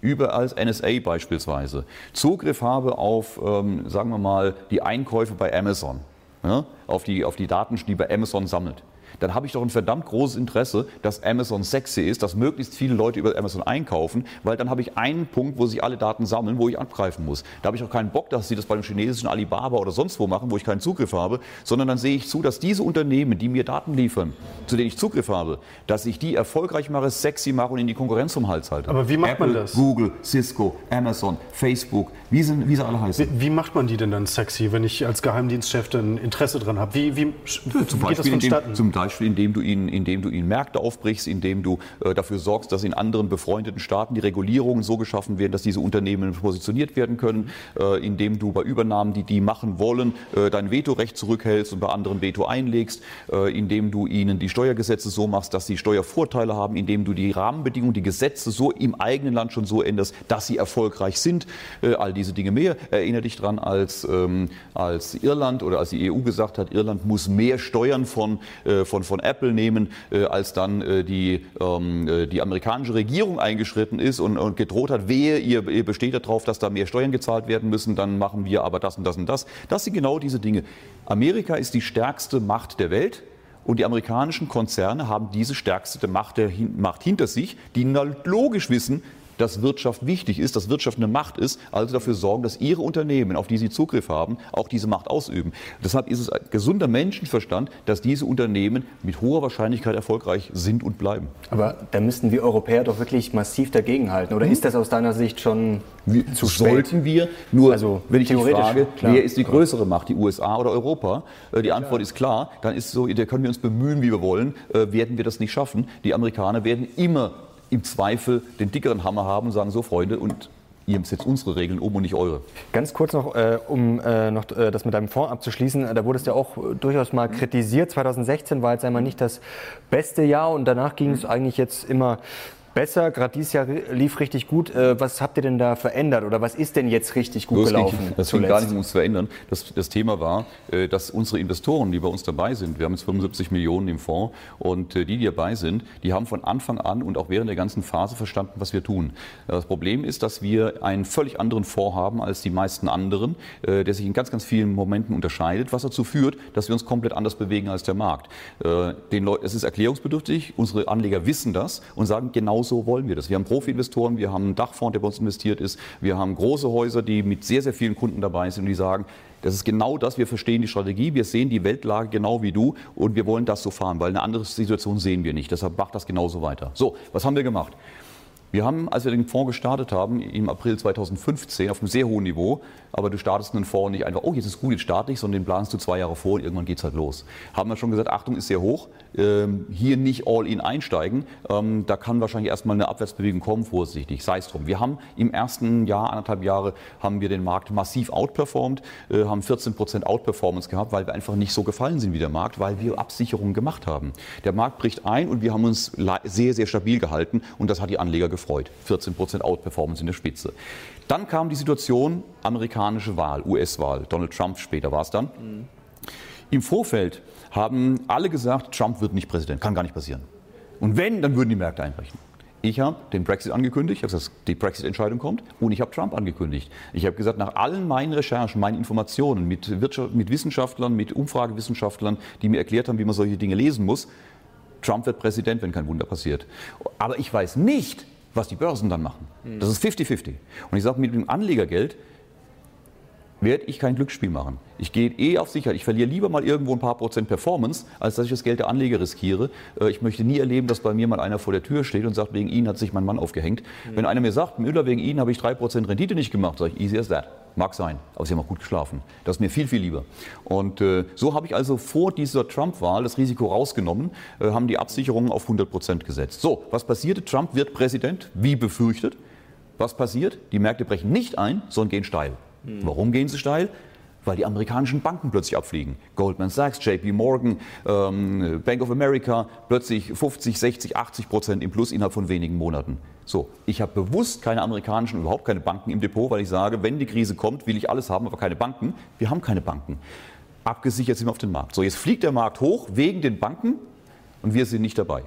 über als NSA beispielsweise Zugriff habe auf, ähm, sagen wir mal, die Einkäufe bei Amazon, ja, auf, die, auf die Daten, die bei Amazon sammelt, dann habe ich doch ein verdammt großes Interesse, dass Amazon sexy ist, dass möglichst viele Leute über Amazon einkaufen, weil dann habe ich einen Punkt, wo sich alle Daten sammeln, wo ich abgreifen muss. Da habe ich auch keinen Bock, dass sie das bei dem chinesischen Alibaba oder sonst wo machen, wo ich keinen Zugriff habe, sondern dann sehe ich zu, dass diese Unternehmen, die mir Daten liefern, zu denen ich Zugriff habe, dass ich die erfolgreich mache, sexy mache und in die Konkurrenz vom Hals halte. Aber wie macht Apple, man das? Google, Cisco, Amazon, Facebook, wie, sind, wie sie alle heißen. Wie, wie, macht man die denn dann sexy, wenn ich als Geheimdienstchef dann Interesse dran habe? Wie, wie, wie geht das vonstatten? Beispiel, indem du ihnen indem du ihnen Märkte aufbrichst, indem du äh, dafür sorgst, dass in anderen befreundeten Staaten die Regulierungen so geschaffen werden, dass diese Unternehmen positioniert werden können, äh, indem du bei Übernahmen, die die machen wollen, äh, dein Vetorecht zurückhältst und bei anderen Veto einlegst, äh, indem du ihnen die Steuergesetze so machst, dass sie Steuervorteile haben, indem du die Rahmenbedingungen, die Gesetze so im eigenen Land schon so änderst, dass sie erfolgreich sind. Äh, all diese Dinge mehr. Erinnere dich dran, als, ähm, als Irland oder als die EU gesagt hat, Irland muss mehr Steuern von, äh, von, von Apple nehmen, äh, als dann äh, die, ähm, äh, die amerikanische Regierung eingeschritten ist und, und gedroht hat, wehe, ihr, ihr besteht darauf, dass da mehr Steuern gezahlt werden müssen, dann machen wir aber das und das und das. Das sind genau diese Dinge. Amerika ist die stärkste Macht der Welt. Und die amerikanischen Konzerne haben diese stärkste Macht, Macht hinter sich, die logisch wissen, dass Wirtschaft wichtig ist, dass Wirtschaft eine Macht ist, also dafür sorgen, dass ihre Unternehmen, auf die sie Zugriff haben, auch diese Macht ausüben. Deshalb ist es ein gesunder Menschenverstand, dass diese Unternehmen mit hoher Wahrscheinlichkeit erfolgreich sind und bleiben. Aber da müssten wir Europäer doch wirklich massiv dagegenhalten. Oder hm. ist das aus deiner Sicht schon wir, zu spät? Sollten wir. Nur, also, wenn ich die frage, klar. wer ist die größere Macht, die USA oder Europa? Äh, die Antwort ja. ist klar. Dann ist so, da können wir uns bemühen, wie wir wollen, äh, werden wir das nicht schaffen. Die Amerikaner werden immer im Zweifel den dickeren Hammer haben und sagen, so Freunde, und ihr setzt unsere Regeln um und nicht eure. Ganz kurz noch, äh, um äh, noch äh, das mit deinem Fonds abzuschließen. Da wurde es ja auch durchaus mal kritisiert. 2016 war jetzt einmal nicht das beste Jahr und danach ging es eigentlich jetzt immer besser. Gerade dieses Jahr lief richtig gut. Äh, was habt ihr denn da verändert oder was ist denn jetzt richtig gut das gelaufen? Ging, das ging gar nicht um uns zu verändern. Das, das Thema war, äh, dass unsere Investoren, die bei uns dabei sind, wir haben jetzt 75 Millionen im Fonds und äh, die, die dabei sind, die haben von Anfang an und auch während der ganzen Phase verstanden, was wir tun. Das Problem ist, dass wir einen völlig anderen Fonds haben als die meisten anderen, der sich in ganz, ganz vielen Momenten unterscheidet, was dazu führt, dass wir uns komplett anders bewegen als der Markt. Den Leuten, es ist erklärungsbedürftig, unsere Anleger wissen das und sagen, genau so wollen wir das. Wir haben Profi-Investoren, wir haben einen Dachfonds, der bei uns investiert ist, wir haben große Häuser, die mit sehr, sehr vielen Kunden dabei sind und die sagen, das ist genau das, wir verstehen die Strategie, wir sehen die Weltlage genau wie du und wir wollen das so fahren, weil eine andere Situation sehen wir nicht. Deshalb macht das genauso weiter. So, was haben wir gemacht? Wir haben, als wir den Fonds gestartet haben, im April 2015 auf einem sehr hohen Niveau, aber du startest einen Fonds nicht einfach, oh, jetzt ist gut, jetzt starte ich, sondern den planst du zwei Jahre vor und irgendwann geht es halt los. Haben wir schon gesagt, Achtung, ist sehr hoch, ähm, hier nicht all in einsteigen, ähm, da kann wahrscheinlich erstmal eine Abwärtsbewegung kommen, vorsichtig, sei es drum. Wir haben im ersten Jahr, anderthalb Jahre, haben wir den Markt massiv outperformed, äh, haben 14 Prozent Outperformance gehabt, weil wir einfach nicht so gefallen sind wie der Markt, weil wir Absicherungen gemacht haben. Der Markt bricht ein und wir haben uns sehr, sehr stabil gehalten und das hat die Anleger gefreut. 14 Prozent Outperformance in der Spitze. Dann kam die Situation, amerikanische Wahl, US-Wahl, Donald Trump später war es dann. Mhm. Im Vorfeld haben alle gesagt, Trump wird nicht Präsident, kann gar nicht passieren. Und wenn, dann würden die Märkte einbrechen. Ich habe den Brexit angekündigt, ich habe gesagt, die Brexit-Entscheidung kommt und ich habe Trump angekündigt. Ich habe gesagt, nach allen meinen Recherchen, meinen Informationen mit, Wirtschaft, mit Wissenschaftlern, mit Umfragewissenschaftlern, die mir erklärt haben, wie man solche Dinge lesen muss, Trump wird Präsident, wenn kein Wunder passiert. Aber ich weiß nicht, was die Börsen dann machen. Das ist 50-50. Und ich sage, mit dem Anlegergeld werde ich kein Glücksspiel machen. Ich gehe eh auf Sicherheit. Ich verliere lieber mal irgendwo ein paar Prozent Performance, als dass ich das Geld der Anleger riskiere. Äh, ich möchte nie erleben, dass bei mir mal einer vor der Tür steht und sagt, wegen Ihnen hat sich mein Mann aufgehängt. Mhm. Wenn einer mir sagt, Müller, wegen Ihnen habe ich drei Prozent Rendite nicht gemacht, sage ich, easy as that. Mag sein, aber Sie haben auch gut geschlafen. Das ist mir viel, viel lieber. Und äh, so habe ich also vor dieser Trump-Wahl das Risiko rausgenommen, äh, haben die Absicherungen auf 100 Prozent gesetzt. So, was passierte? Trump wird Präsident, wie befürchtet. Was passiert? Die Märkte brechen nicht ein, sondern gehen steil. Mhm. Warum gehen sie steil? Weil die amerikanischen Banken plötzlich abfliegen. Goldman Sachs, JP Morgan, ähm, Bank of America, plötzlich 50, 60, 80 Prozent im Plus innerhalb von wenigen Monaten. So, ich habe bewusst keine amerikanischen, überhaupt keine Banken im Depot, weil ich sage, wenn die Krise kommt, will ich alles haben, aber keine Banken. Wir haben keine Banken. Abgesichert sind wir auf den Markt. So, jetzt fliegt der Markt hoch wegen den Banken und wir sind nicht dabei.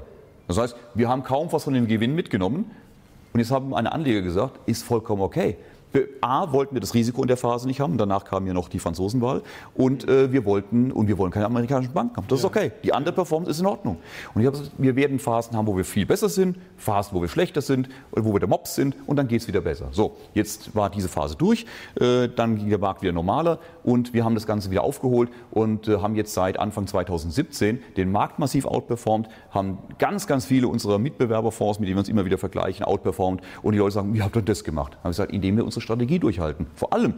Das heißt, wir haben kaum was von dem Gewinn mitgenommen. Und jetzt haben eine Anleger gesagt, ist vollkommen okay. A, wollten wir das Risiko in der Phase nicht haben, danach kam ja noch die Franzosenwahl und äh, wir wollten und wir wollen keine amerikanischen Banken haben. Das ist okay. Die andere Performance ist in Ordnung. Und ich habe gesagt, wir werden Phasen haben, wo wir viel besser sind, Phasen, wo wir schlechter sind, wo wir der Mops sind und dann geht es wieder besser. So, jetzt war diese Phase durch, äh, dann ging der Markt wieder normaler und wir haben das Ganze wieder aufgeholt und äh, haben jetzt seit Anfang 2017 den Markt massiv outperformed, haben ganz, ganz viele unserer Mitbewerberfonds, mit denen wir uns immer wieder vergleichen, outperformed und die Leute sagen, wie habt ihr das gemacht? Habe ich gesagt, indem wir unsere Strategie durchhalten. Vor allem,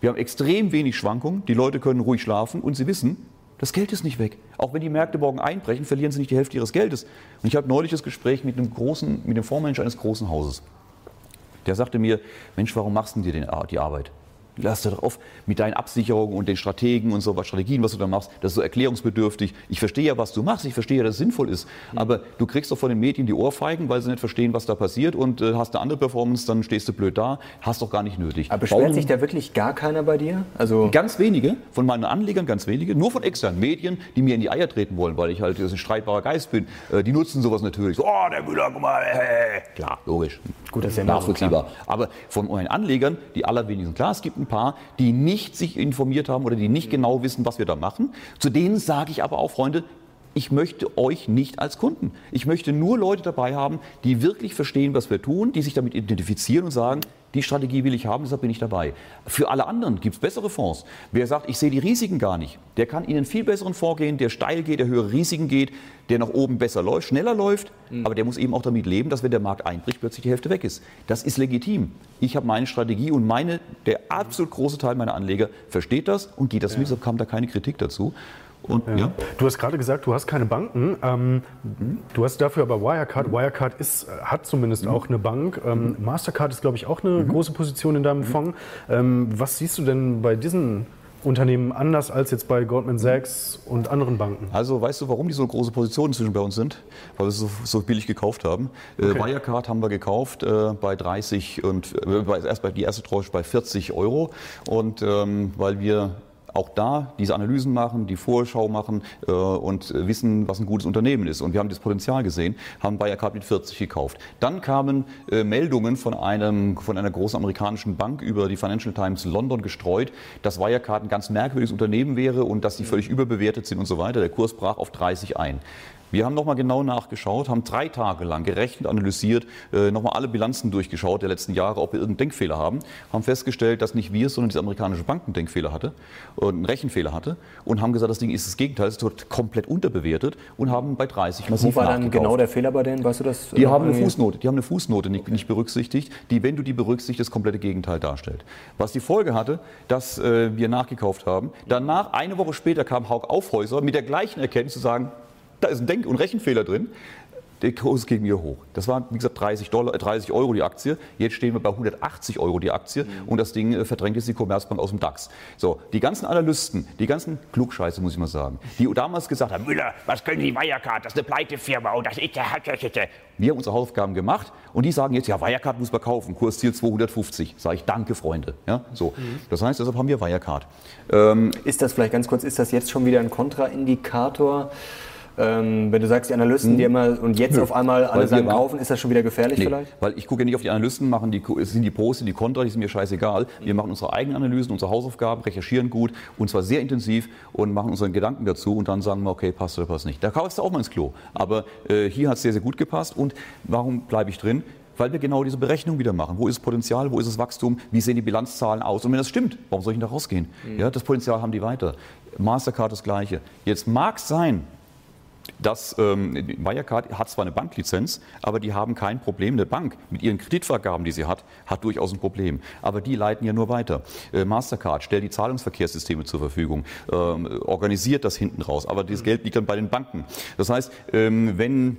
wir haben extrem wenig Schwankungen, die Leute können ruhig schlafen und sie wissen, das Geld ist nicht weg. Auch wenn die Märkte morgen einbrechen, verlieren sie nicht die Hälfte ihres Geldes. Und ich hatte neulich das Gespräch mit einem großen, mit dem Fondsmanager eines großen Hauses. Der sagte mir, Mensch, warum machst du dir die Arbeit? Lass dir doch auf mit deinen Absicherungen und den Strategen und so was Strategien, was du da machst, das ist so erklärungsbedürftig. Ich verstehe ja, was du machst, ich verstehe ja, dass es sinnvoll ist, mhm. aber du kriegst doch von den Medien die Ohrfeigen, weil sie nicht verstehen, was da passiert und äh, hast eine andere Performance, dann stehst du blöd da, hast doch gar nicht nötig. Aber beschwert Bauen, sich da wirklich gar keiner bei dir? Also ganz wenige, von meinen Anlegern ganz wenige, nur von externen Medien, die mir in die Eier treten wollen, weil ich halt ein streitbarer Geist bin. Äh, die nutzen sowas natürlich. So, oh, der Müller, guck mal, äh. klar, logisch. Gut, das ist ja nachvollziehbar. Aber von meinen Anlegern, die allerwenigsten, klar, es gibt ein paar, die nicht sich informiert haben oder die nicht genau wissen, was wir da machen. Zu denen sage ich aber auch, Freunde, ich möchte euch nicht als Kunden. Ich möchte nur Leute dabei haben, die wirklich verstehen, was wir tun, die sich damit identifizieren und sagen, die Strategie will ich haben, deshalb bin ich dabei. Für alle anderen gibt es bessere Fonds. Wer sagt, ich sehe die Risiken gar nicht, der kann Ihnen viel besseren Fonds gehen, der steil geht, der höhere Risiken geht, der nach oben besser läuft, schneller läuft, mhm. aber der muss eben auch damit leben, dass wenn der Markt einbricht, plötzlich die Hälfte weg ist. Das ist legitim. Ich habe meine Strategie und meine, der absolut große Teil meiner Anleger versteht das und geht das ja. mit, deshalb kam da keine Kritik dazu. Und, ja. Ja. Du hast gerade gesagt, du hast keine Banken. Ähm, du hast dafür aber Wirecard. Wirecard ist, hat zumindest mhm. auch eine Bank. Ähm, Mastercard ist, glaube ich, auch eine mhm. große Position in deinem mhm. Fonds. Ähm, was siehst du denn bei diesen Unternehmen anders als jetzt bei Goldman Sachs und anderen Banken? Also weißt du, warum die so große Positionen zwischen bei uns sind? Weil wir so, so billig gekauft haben. Äh, okay. Äh, Wirecard haben wir gekauft äh, bei 30 und äh, erst bei die erste Tranche bei 40 Euro und ähm, weil wir auch da diese Analysen machen, die Vorschau machen äh, und wissen, was ein gutes Unternehmen ist. Und wir haben das Potenzial gesehen, haben Wirecard mit 40 gekauft. Dann kamen äh, Meldungen von, einem, von einer großen amerikanischen Bank über die Financial Times London gestreut, dass Wirecard ein ganz merkwürdiges Unternehmen wäre und dass sie völlig überbewertet sind und so weiter. Der Kurs brach auf 30 ein. Wir haben nochmal genau nachgeschaut, haben drei Tage lang gerechnet, analysiert, äh, nochmal alle Bilanzen durchgeschaut der letzten Jahre, ob wir irgendeinen Denkfehler haben, haben festgestellt, dass nicht wir, sondern die amerikanische Bank einen Denkfehler hatte und einen Rechenfehler hatte und haben gesagt, das Ding ist das Gegenteil, es wird komplett unterbewertet und haben bei 30 massiv Wo war dann genau der Fehler bei denen, weißt du das? Die haben eine Fußnote, die haben eine Fußnote nicht, okay. nicht, berücksichtigt, die, wenn du die berücksichtigst, das komplette Gegenteil darstellt. Was die Folge hatte, dass äh, wir nachgekauft haben. Danach, eine Woche später, kam Haug Aufhäuser mit der gleichen Erkenntnis zu sagen, da ist ein Denk- und Rechenfehler drin. Der Kurs ging mir hoch. Das waren, wie gesagt, 30, Dollar, 30 Euro die Aktie. Jetzt stehen wir bei 180 Euro die Aktie mhm. und das Ding äh, verdrängt jetzt die Commerzbank aus dem DAX. So, die ganzen Analysten, die ganzen Klugscheiße, muss ich mal sagen, die damals gesagt haben, Müller, was können die Wirecard, das ist eine Pleitefirma und das ist der Wir haben unsere Hausaufgaben gemacht und die sagen jetzt, ja, Wirecard muss man kaufen, Kursziel 250. Sage ich, danke, Freunde. Ja, so. Mhm. Das heißt, deshalb haben wir Wirecard. Ähm, ist das vielleicht ganz kurz, ist das jetzt schon wieder ein Kontraindikator? Ähm, wenn du sagst, die Analysten, hm. die immer und jetzt Nö. auf einmal alle sagen, kaufen, ist das schon wieder gefährlich nee, vielleicht? Weil ich gucke ja nicht auf die Analysten, machen die, sind die Pros, sind die Kontra, die sind mir scheißegal. Wir machen unsere eigenen Analysen, unsere Hausaufgaben, recherchieren gut und zwar sehr intensiv und machen unseren Gedanken dazu und dann sagen wir, okay, passt oder passt nicht. Da kaufst du auch mal ins Klo. Aber äh, hier hat es sehr, sehr gut gepasst und warum bleibe ich drin? weil wir genau diese Berechnung wieder machen. Wo ist das Potenzial, wo ist das Wachstum, wie sehen die Bilanzzahlen aus? Und wenn das stimmt, warum soll ich denn da rausgehen? Mhm. Ja, das Potenzial haben die weiter. Mastercard das Gleiche. Jetzt mag es sein, dass ähm, Wirecard hat zwar eine Banklizenz, aber die haben kein Problem. Eine Bank mit ihren Kreditvergaben, die sie hat, hat durchaus ein Problem. Aber die leiten ja nur weiter. Äh, Mastercard stellt die Zahlungsverkehrssysteme zur Verfügung, ähm, organisiert das hinten raus. Aber das Geld liegt dann bei den Banken. Das heißt, ähm, wenn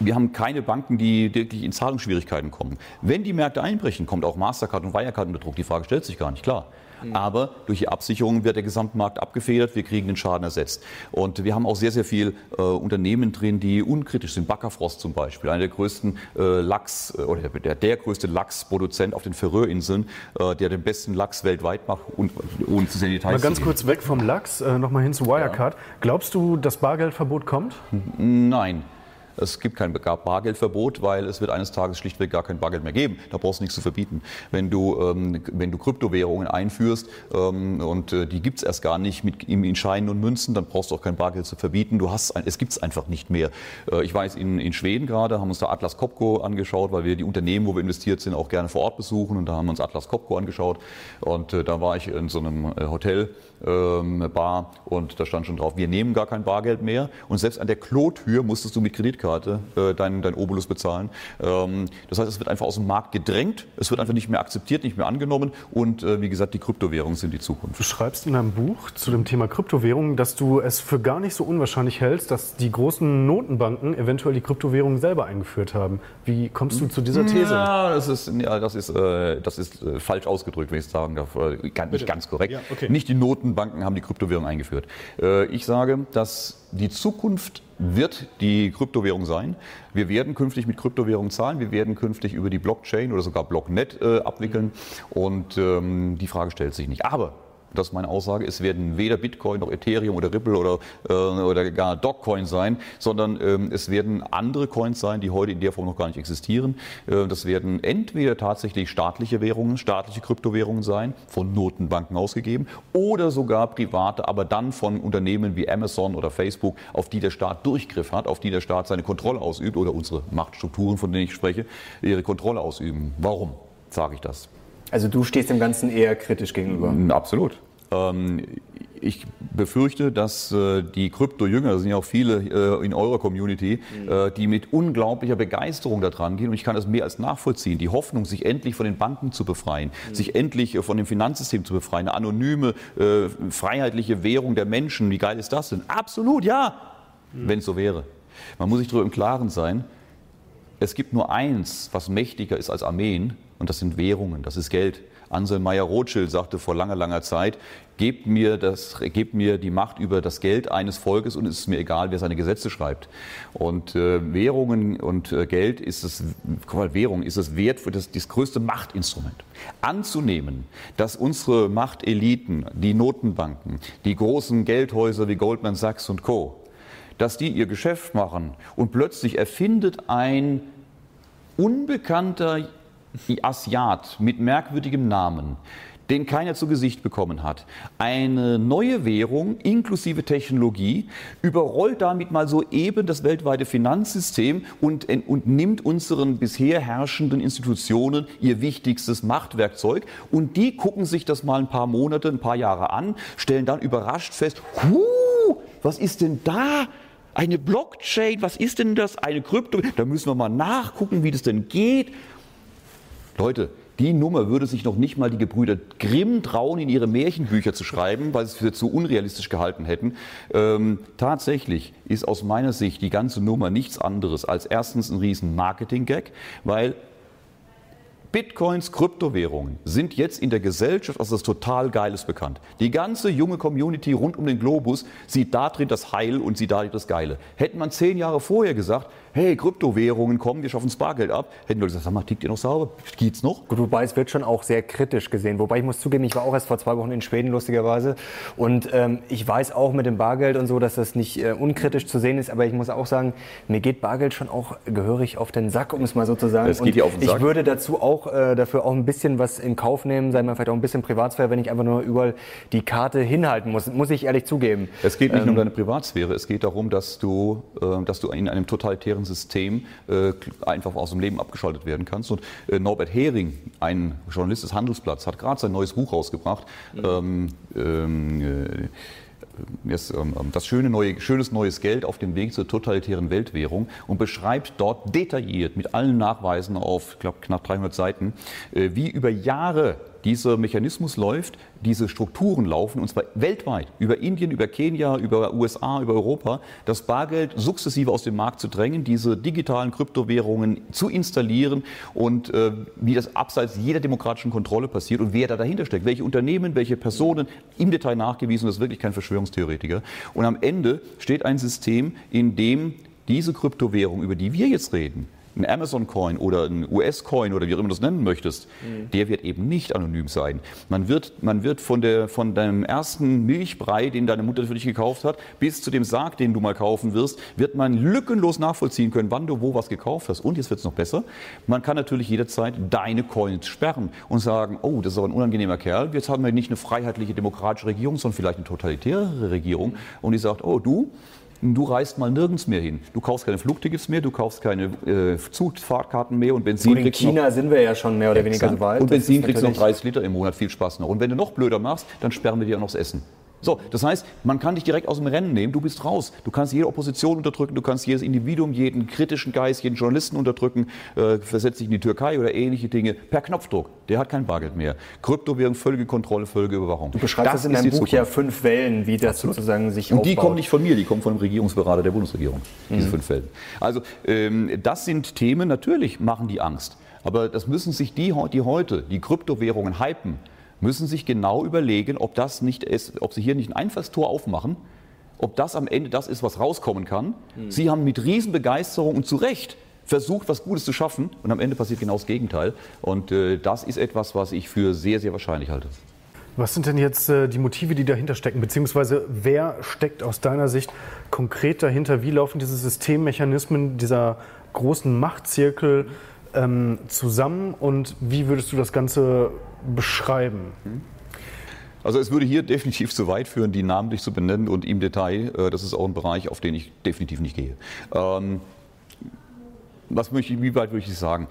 wir haben keine Banken, die wirklich in Zahlungsschwierigkeiten kommen. Wenn die Märkte einbrechen, kommt auch Mastercard und Wirecard unter Druck. Die Frage stellt sich gar nicht, klar. Mhm. Aber durch die Absicherung wird der Gesamtmarkt abgefedert, wir kriegen den Schaden ersetzt. Und wir haben auch sehr, sehr viel äh, Unternehmen drin, die unkritisch sind. Backerfrost zum Beispiel, einer der größten äh, Lachs äh, oder der, der größte Lachsproduzent auf den Färöerinseln, äh, der den besten Lachs weltweit macht und ohne zu sehr Details Mal ganz kurz weg vom Lachs, äh, nochmal hin zu Wirecard. Ja. Glaubst du, das Bargeldverbot kommt? Nein. Es gibt kein Bargeldverbot, weil es wird eines Tages schlichtweg gar kein Bargeld mehr geben. Da brauchst du nichts zu verbieten. Wenn du, ähm, wenn du Kryptowährungen einführst ähm, und äh, die gibt es erst gar nicht mit, in Scheinen und Münzen, dann brauchst du auch kein Bargeld zu verbieten. Du hast ein, es gibt es einfach nicht mehr. Äh, ich weiß, in, in Schweden gerade haben uns da Atlas Copco angeschaut, weil wir die Unternehmen, wo wir investiert sind, auch gerne vor Ort besuchen. Und da haben wir uns Atlas Copco angeschaut. Und äh, da war ich in so einem äh, Hotel ähm, Bar und da stand schon drauf, wir nehmen gar kein Bargeld mehr und selbst an der Klotür musstest du mit Kreditkarte äh, deinen dein Obolus bezahlen. Ähm, das heißt, es wird einfach aus dem Markt gedrängt, es wird einfach nicht mehr akzeptiert, nicht mehr angenommen und äh, wie gesagt, die Kryptowährungen sind die Zukunft. Du schreibst in einem Buch zu dem Thema Kryptowährungen, dass du es für gar nicht so unwahrscheinlich hältst, dass die großen Notenbanken eventuell die Kryptowährungen selber eingeführt haben. Wie kommst du zu dieser These? Ja, das ist, ja, das ist, äh, das ist äh, falsch ausgedrückt, wenn ich es sagen darf. Äh, nicht ganz korrekt. Ja, okay. Nicht die Noten Banken haben die Kryptowährung eingeführt. Äh, ich sage, dass die Zukunft wird die Kryptowährung sein. Wir werden künftig mit Kryptowährungen zahlen. Wir werden künftig über die Blockchain oder sogar Blocknet äh, abwickeln. Und ähm, die Frage stellt sich nicht. Aber das ist meine Aussage, es werden weder Bitcoin noch Ethereum oder Ripple oder, äh, oder gar Dogecoin sein, sondern ähm, es werden andere Coins sein, die heute in der Form noch gar nicht existieren. Äh, das werden entweder tatsächlich staatliche Währungen, staatliche Kryptowährungen sein, von Notenbanken ausgegeben, oder sogar private, aber dann von Unternehmen wie Amazon oder Facebook, auf die der Staat Durchgriff hat, auf die der Staat seine Kontrolle ausübt oder unsere Machtstrukturen, von denen ich spreche, ihre Kontrolle ausüben. Warum sage ich das? Also du stehst dem Ganzen eher kritisch gegenüber? Mm, absolut. Ähm, ich befürchte, dass äh, die Krypto-Jünger, das sind ja auch viele äh, in eurer Community, mhm. äh, die mit unglaublicher Begeisterung da dran gehen, und ich kann das mehr als nachvollziehen, die Hoffnung, sich endlich von den Banken zu befreien, mhm. sich endlich von dem Finanzsystem zu befreien, eine anonyme, freiheitliche Währung der Menschen, wie geil ist das denn? Absolut, ja, mhm. wenn es so wäre. Man muss sich darüber im Klaren sein, es gibt nur eins, was mächtiger ist als Armeen, und das sind Währungen, das ist Geld. Anselm Meyer-Rothschild sagte vor langer, langer Zeit, gebt mir, das, gebt mir die Macht über das Geld eines Volkes und es ist mir egal, wer seine Gesetze schreibt. Und äh, Währungen und äh, Geld ist es, Währung ist es wert für das, das größte Machtinstrument. Anzunehmen, dass unsere Machteliten, die Notenbanken, die großen Geldhäuser wie Goldman Sachs und Co., dass die ihr Geschäft machen und plötzlich erfindet ein unbekannter Asiat mit merkwürdigem Namen, den keiner zu Gesicht bekommen hat, eine neue Währung inklusive Technologie, überrollt damit mal so eben das weltweite Finanzsystem und, und nimmt unseren bisher herrschenden Institutionen ihr wichtigstes Machtwerkzeug und die gucken sich das mal ein paar Monate, ein paar Jahre an, stellen dann überrascht fest, huh, was ist denn da? Eine Blockchain, was ist denn das? Eine Krypto, da müssen wir mal nachgucken, wie das denn geht. Leute, die Nummer würde sich noch nicht mal die Gebrüder Grimm trauen, in ihre Märchenbücher zu schreiben, weil sie es für zu unrealistisch gehalten hätten. Ähm, tatsächlich ist aus meiner Sicht die ganze Nummer nichts anderes als erstens ein riesen Marketing-Gag, weil Bitcoins, Kryptowährungen sind jetzt in der Gesellschaft als das total Geiles bekannt. Die ganze junge Community rund um den Globus sieht darin das Heil und sieht darin das Geile. Hätte man zehn Jahre vorher gesagt, hey, Kryptowährungen kommen, wir schaffen das Bargeld ab, hätten Leute gesagt, sag mal, tickt ihr noch sauber? Geht's noch? Gut, wobei es wird schon auch sehr kritisch gesehen. Wobei ich muss zugeben, ich war auch erst vor zwei Wochen in Schweden, lustigerweise. Und ähm, ich weiß auch mit dem Bargeld und so, dass das nicht äh, unkritisch zu sehen ist. Aber ich muss auch sagen, mir geht Bargeld schon auch gehörig auf den Sack, um es mal so zu sagen. Es geht und auf den Sack. Ich würde dazu auch äh, dafür auch ein bisschen was in Kauf nehmen, sei mal vielleicht auch ein bisschen Privatsphäre, wenn ich einfach nur überall die Karte hinhalten muss, muss ich ehrlich zugeben. Es geht nicht ähm, nur um deine Privatsphäre, es geht darum, dass du, äh, dass du in einem totalitären System äh, einfach aus dem Leben abgeschaltet werden kannst. Und äh, Norbert Hering, ein Journalist des Handelsblatts, hat gerade sein neues Buch rausgebracht. Mhm. Ähm, ähm, äh, ähm, das schöne neue, schönes neues Geld auf dem Weg zur totalitären Weltwährung und beschreibt dort detailliert mit allen Nachweisen auf, ich glaube, knapp 300 Seiten, äh, wie über Jahre dieser Mechanismus läuft, diese Strukturen laufen, und zwar weltweit, über Indien, über Kenia, über USA, über Europa, das Bargeld sukzessive aus dem Markt zu drängen, diese digitalen Kryptowährungen zu installieren und äh, wie das abseits jeder demokratischen Kontrolle passiert und wer da dahinter steckt, welche Unternehmen, welche Personen, im Detail nachgewiesen, das ist wirklich kein Verschwörungstheoretiker. Und am Ende steht ein System, in dem diese Kryptowährung, über die wir jetzt reden, ein Amazon-Coin oder ein US-Coin oder wie auch immer du das nennen möchtest, mhm. der wird eben nicht anonym sein. Man wird, man wird von, der, von deinem ersten Milchbrei, den deine Mutter für dich gekauft hat, bis zu dem Sarg, den du mal kaufen wirst, wird man lückenlos nachvollziehen können, wann du wo was gekauft hast. Und jetzt wird es noch besser. Man kann natürlich jederzeit deine Coins sperren und sagen, oh, das ist aber ein unangenehmer Kerl. Jetzt haben wir nicht eine freiheitliche demokratische Regierung, sondern vielleicht eine totalitäre Regierung. Und die sagt, oh, du, Du reist mal nirgends mehr hin. Du kaufst keine Flugtickets mehr, du kaufst keine äh, Zugfahrtkarten mehr und Benzin Gut, in China noch, sind wir ja schon mehr oder weniger so weit. Und Benzin kriegst du noch 30 Liter im Monat, viel Spaß noch. Und wenn du noch blöder machst, dann sperren wir dir auch noch das Essen. So, das heißt, man kann dich direkt aus dem Rennen nehmen, du bist raus. Du kannst jede Opposition unterdrücken, du kannst jedes Individuum, jeden kritischen Geist, jeden Journalisten unterdrücken, äh, versetzt dich in die Türkei oder ähnliche Dinge per Knopfdruck. Der hat kein Bargeld mehr. Kryptowährung, völlige Kontrolle, völlige Überwachung. Du beschreibst das, das in deinem Buch ja fünf Wellen, wie das Absolut. sozusagen sich Und die kommen nicht von mir, die kommen von dem Regierungsberater der Bundesregierung, diese mhm. fünf Wellen. Also ähm, das sind Themen, natürlich machen die Angst. Aber das müssen sich die, die heute die Kryptowährungen hypen, müssen sich genau überlegen, ob, das nicht ist, ob sie hier nicht ein Einfallstor aufmachen, ob das am Ende das ist, was rauskommen kann. Mhm. Sie haben mit Riesenbegeisterung und zu Recht versucht, was Gutes zu schaffen und am Ende passiert genau das Gegenteil. Und äh, das ist etwas, was ich für sehr, sehr wahrscheinlich halte. Was sind denn jetzt äh, die Motive, die dahinter stecken? Beziehungsweise wer steckt aus deiner Sicht konkret dahinter? Wie laufen diese Systemmechanismen dieser großen Machtzirkel ähm, zusammen und wie würdest du das Ganze beschreiben? Also es würde hier definitiv zu weit führen, die namentlich zu benennen und im Detail. Äh, das ist auch ein Bereich, auf den ich definitiv nicht gehe. Ähm, was möchte ich, wie weit würde ich sagen?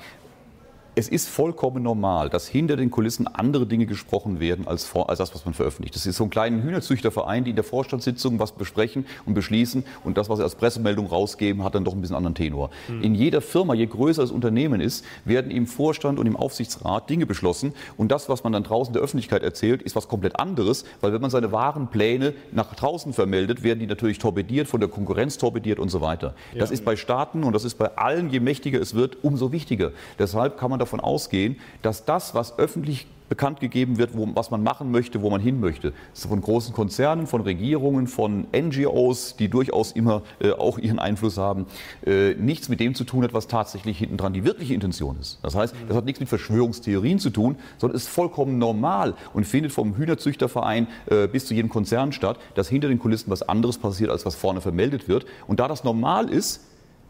Es ist vollkommen normal, dass hinter den Kulissen andere Dinge gesprochen werden als, vor, als das, was man veröffentlicht. Das ist so ein kleiner Hühnerzüchterverein, die in der Vorstandssitzung was besprechen und beschließen und das, was sie als Pressemeldung rausgeben, hat dann doch ein bisschen anderen Tenor. Mhm. In jeder Firma, je größer das Unternehmen ist, werden im Vorstand und im Aufsichtsrat Dinge beschlossen und das, was man dann draußen der Öffentlichkeit erzählt, ist was komplett anderes, weil wenn man seine wahren Pläne nach draußen vermeldet, werden die natürlich torpediert, von der Konkurrenz torpediert und so weiter. Ja. Das ist bei Staaten und das ist bei allen, je mächtiger es wird, umso wichtiger. Deshalb kann man davon ausgehen, dass das, was öffentlich bekannt gegeben wird, wo, was man machen möchte, wo man hin möchte. Von großen Konzernen, von Regierungen, von NGOs, die durchaus immer äh, auch ihren Einfluss haben, äh, nichts mit dem zu tun hat, was tatsächlich hinten dran die wirkliche Intention ist. Das heißt, das hat nichts mit Verschwörungstheorien zu tun, sondern ist vollkommen normal und findet vom Hühnerzüchterverein äh, bis zu jedem Konzern statt, dass hinter den Kulissen was anderes passiert, als was vorne vermeldet wird. Und da das normal ist,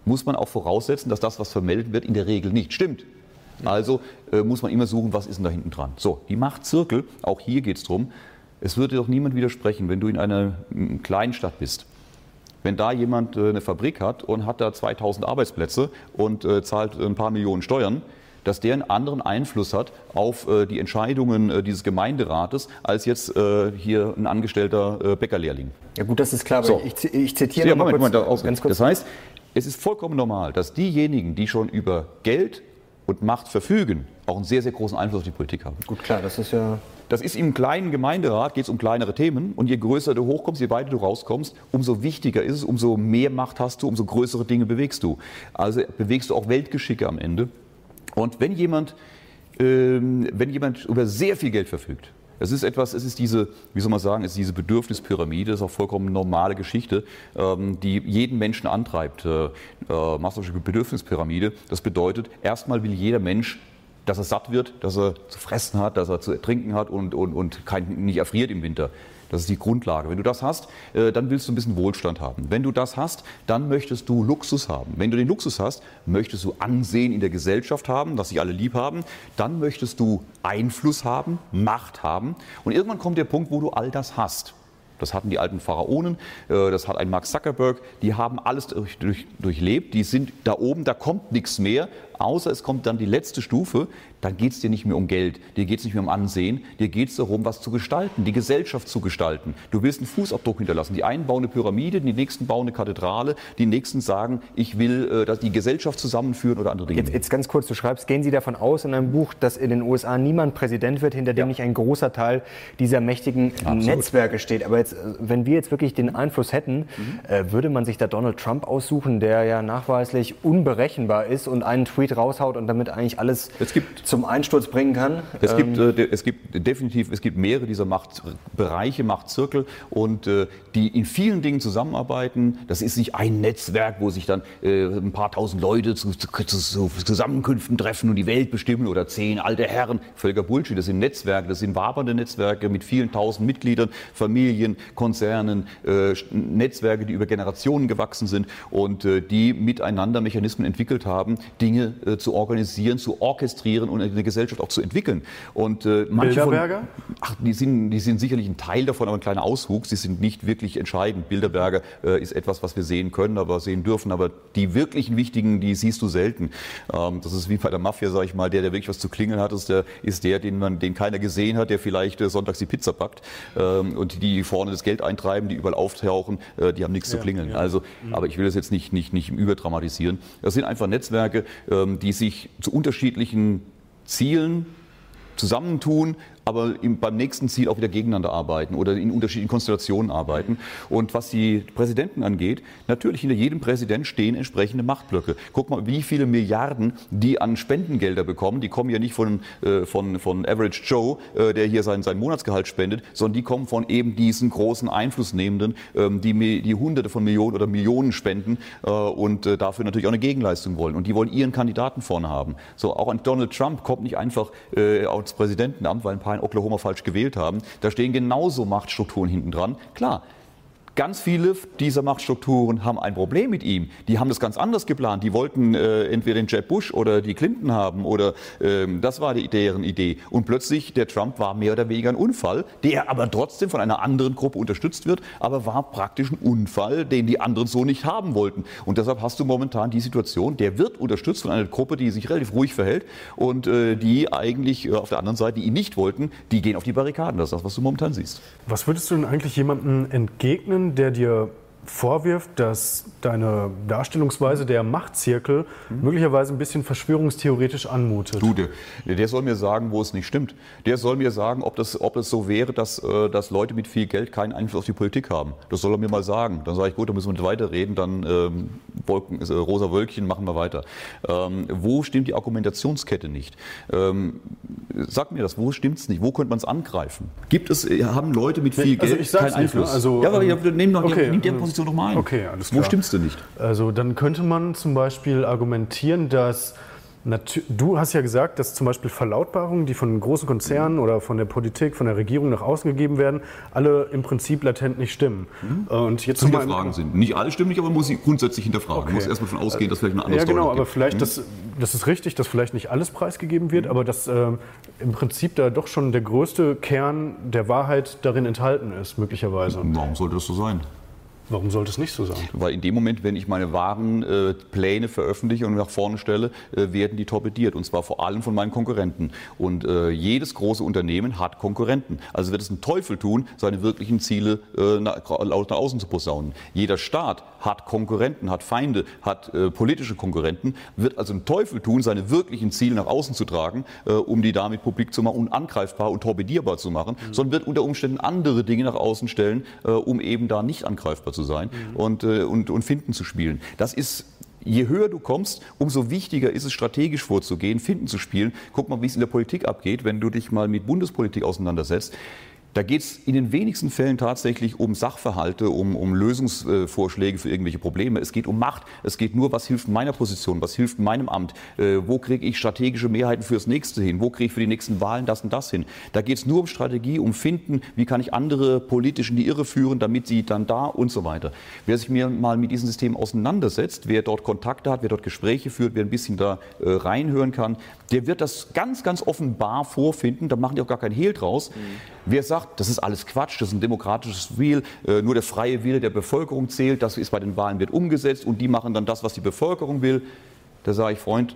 muss man auch voraussetzen, dass das, was vermeldet wird, in der Regel nicht stimmt. Also äh, muss man immer suchen, was ist denn da hinten dran. So, die Machtzirkel, auch hier geht es darum, es würde doch niemand widersprechen, wenn du in einer kleinen Stadt bist. Wenn da jemand äh, eine Fabrik hat und hat da 2000 Arbeitsplätze und äh, zahlt ein paar Millionen Steuern, dass der einen anderen Einfluss hat auf äh, die Entscheidungen dieses Gemeinderates als jetzt hier ein angestellter Bäckerlehrling. Ja gut, das ist klar. So. Ich, ich, zitiere ja, Moment, Moment, Moment, ganz kurz. Das heißt, es ist vollkommen normal, dass diejenigen, die schon über Geld und Macht verfügen, auch einen sehr, sehr großen Einfluss auf die Politik haben. Gut, klar, das ist ja. Das ist im kleinen Gemeinderat, geht es um kleinere Themen. Und je größer du hochkommst, je weiter du rauskommst, umso wichtiger ist es, umso mehr Macht hast du, umso größere Dinge bewegst du. Also bewegst du auch Weltgeschicke am Ende. Und wenn jemand, ähm, wenn jemand über sehr viel Geld verfügt, es ist etwas, es ist diese, wie soll man sagen, es ist diese Bedürfnispyramide, das ist auch vollkommen normale Geschichte, ähm, die jeden Menschen antreibt. Äh, äh, Maslow'sche Bedürfnispyramide, das bedeutet, erstmal will jeder Mensch dass er satt wird, dass er zu fressen hat, dass er zu trinken hat und, und, und kein, nicht erfriert im Winter. Das ist die Grundlage. Wenn du das hast, äh, dann willst du ein bisschen Wohlstand haben. Wenn du das hast, dann möchtest du Luxus haben. Wenn du den Luxus hast, möchtest du Ansehen in der Gesellschaft haben, dass sich alle lieb haben. Dann möchtest du Einfluss haben, Macht haben. Und irgendwann kommt der Punkt, wo du all das hast. Das hatten die alten Pharaonen, äh, das hat ein Mark Zuckerberg, die haben alles durch, durch, durchlebt, die sind da oben, da kommt nichts mehr, außer es kommt dann die letzte Stufe, dann geht es dir nicht mehr um Geld, dir geht es nicht mehr um Ansehen, dir geht es darum, was zu gestalten, die Gesellschaft zu gestalten. Du willst einen Fußabdruck hinterlassen. Die einen bauen eine Pyramide, die nächsten bauen eine Kathedrale, die nächsten sagen, ich will äh, dass die Gesellschaft zusammenführen oder andere Dinge. Jetzt, jetzt, ganz kurz, du schreibst, gehen Sie davon aus in einem Buch, dass in den USA niemand Präsident wird, hinter dem ja. nicht ein großer Teil dieser mächtigen Absolut. Netzwerke steht. Aber jetzt, wenn wir jetzt wirklich den Einfluss hätten, mhm. äh, würde man sich da Donald Trump aussuchen, der ja nachweislich unberechenbar ist und einen Tweet raushaut und damit eigentlich alles zum Einsturz bringen kann? Es gibt, ähm, äh, es gibt definitiv, es gibt mehrere dieser Machtbereiche, Machtzirkel und äh, die in vielen Dingen zusammenarbeiten. Das ist nicht ein Netzwerk, wo sich dann äh, ein paar tausend Leute zu, zu, zu, Zusammenkünften treffen und die Welt bestimmen oder zehn alte Herren. Völliger Bullshit. Das sind Netzwerke, das sind wabernde Netzwerke mit vielen tausend Mitgliedern, Familien, Konzernen, äh, Netzwerke, die über Generationen gewachsen sind und äh, die miteinander Mechanismen entwickelt haben, Dinge äh, zu organisieren, zu orchestrieren und eine Gesellschaft auch zu entwickeln. Und äh, manche Bilderberger? Von, ach, die sind, die sind sicherlich ein Teil davon, aber ein kleiner Auswuchs. Sie sind nicht wirklich entscheidend. Bilderberger äh, ist etwas, was wir sehen können, aber sehen dürfen. Aber die wirklichen wichtigen, die siehst du selten. Ähm, das ist wie bei der Mafia, sage ich mal, der, der wirklich was zu klingeln hat, ist der, ist der den, man, den keiner gesehen hat, der vielleicht sonntags die Pizza packt. Ähm, und die vorne das Geld eintreiben, die überall auftauchen, die haben nichts ja, zu klingeln. Ja. Also, mhm. aber ich will das jetzt nicht, nicht, nicht überdramatisieren. Das sind einfach Netzwerke, die sich zu unterschiedlichen Zielen zusammentun, aber im, beim nächsten Ziel auch wieder gegeneinander arbeiten oder in unterschiedlichen Konstellationen arbeiten. Und was die Präsidenten angeht, natürlich hinter jedem Präsident stehen entsprechende Machtblöcke. Guck mal, wie viele Milliarden die an Spendengelder bekommen. Die kommen ja nicht von, äh, von, von Average Joe, äh, der hier sein, sein Monatsgehalt spendet, sondern die kommen von eben diesen großen Einflussnehmenden, ähm, die, die Hunderte von Millionen oder Millionen spenden äh, und äh, dafür natürlich auch eine Gegenleistung wollen. Und die wollen ihren Kandidaten vorne haben. So, auch ein Donald Trump kommt nicht einfach äh, als Präsidentenamt, weil ein paar in Oklahoma falsch gewählt haben. Da stehen genauso Machtstrukturen hinten dran. Klar, Ganz viele dieser Machtstrukturen haben ein Problem mit ihm. Die haben das ganz anders geplant. Die wollten äh, entweder den Jeb Bush oder die Clinton haben oder ähm, das war die, deren Idee. Und plötzlich der Trump war mehr oder weniger ein Unfall, der aber trotzdem von einer anderen Gruppe unterstützt wird, aber war praktisch ein Unfall, den die anderen so nicht haben wollten. Und deshalb hast du momentan die Situation, der wird unterstützt von einer Gruppe, die sich relativ ruhig verhält und äh, die eigentlich äh, auf der anderen Seite, die ihn nicht wollten, die gehen auf die Barrikaden. Das ist das, was du momentan siehst. Was würdest du denn eigentlich jemandem entgegnen, der dir vorwirft, dass deine Darstellungsweise der Machtzirkel mhm. möglicherweise ein bisschen verschwörungstheoretisch anmutet. Du, der, der, soll mir sagen, wo es nicht stimmt. Der soll mir sagen, ob, das, ob es so wäre, dass, äh, dass Leute mit viel Geld keinen Einfluss auf die Politik haben. Das soll er mir mal sagen. Dann sage ich, gut, dann müssen wir weiterreden, dann ähm, Wolken, äh, rosa Wölkchen, machen wir weiter. Ähm, wo stimmt die Argumentationskette nicht? Ähm, sag mir das, wo stimmt es nicht? Wo könnte man es angreifen? Gibt es, äh, haben Leute mit viel also Geld keinen Einfluss? Nicht, ne? also, ja, aber ähm, wir nehmen doch, okay. nimmt Position Position nochmal ein. Okay, alles klar. Wo stimmst du nicht? Also dann könnte man zum Beispiel argumentieren, dass Du hast ja gesagt, dass zum Beispiel Verlautbarungen, die von großen Konzernen oder von der Politik, von der Regierung nach außen gegeben werden, alle im Prinzip latent nicht stimmen. Mhm. Und jetzt Zu hinterfragen sind. Nicht alle stimmen nicht, aber man muss sie grundsätzlich hinterfragen. Okay. Man muss erstmal davon ausgehen, dass vielleicht eine andere Ja, genau, aber vielleicht, mhm. das, das ist richtig, dass vielleicht nicht alles preisgegeben wird, mhm. aber dass äh, im Prinzip da doch schon der größte Kern der Wahrheit darin enthalten ist, möglicherweise. Warum sollte das so sein? Warum sollte es nicht so sein? Weil in dem Moment, wenn ich meine wahren äh, Pläne veröffentliche und nach vorne stelle, äh, werden die torpediert. Und zwar vor allem von meinen Konkurrenten. Und äh, jedes große Unternehmen hat Konkurrenten. Also wird es ein Teufel tun, seine wirklichen Ziele äh, nach, nach, außen zu posaunen. Jeder Staat hat Konkurrenten, hat Feinde, hat äh, politische Konkurrenten, wird also ein Teufel tun, seine wirklichen Ziele nach außen zu tragen, äh, um die damit publik zu machen und angreifbar und torpedierbar zu machen, mhm. sondern wird unter Umständen andere Dinge nach außen stellen, um eben da nicht angreifbar zu zu sein mhm. und, äh, und, und Finden zu spielen. Das ist je höher du kommst, umso wichtiger ist es, strategisch vorzugehen, Finden zu spielen. Guck mal, wie es in der Politik abgeht, wenn du dich mal mit Bundespolitik auseinandersetzt. Da geht es in den wenigsten Fällen tatsächlich um Sachverhalte, um, um Lösungsvorschläge für irgendwelche Probleme. Es geht um Macht. Es geht nur, was hilft meiner Position, was hilft meinem Amt, äh, wo kriege ich strategische Mehrheiten fürs nächste hin, wo kriege ich für die nächsten Wahlen das und das hin. Da geht es nur um Strategie, um Finden, wie kann ich andere politisch in die Irre führen, damit sie dann da und so weiter. Wer sich mir mal mit diesem System auseinandersetzt, wer dort Kontakte hat, wer dort Gespräche führt, wer ein bisschen da äh, reinhören kann, der wird das ganz, ganz offenbar vorfinden. Da machen die auch gar keinen Hehl draus. Mhm. Wer sagt, das ist alles Quatsch, das ist ein demokratisches Spiel, äh, nur der freie Wille der Bevölkerung zählt, das ist bei den Wahlen wird umgesetzt und die machen dann das, was die Bevölkerung will, da sage ich, Freund,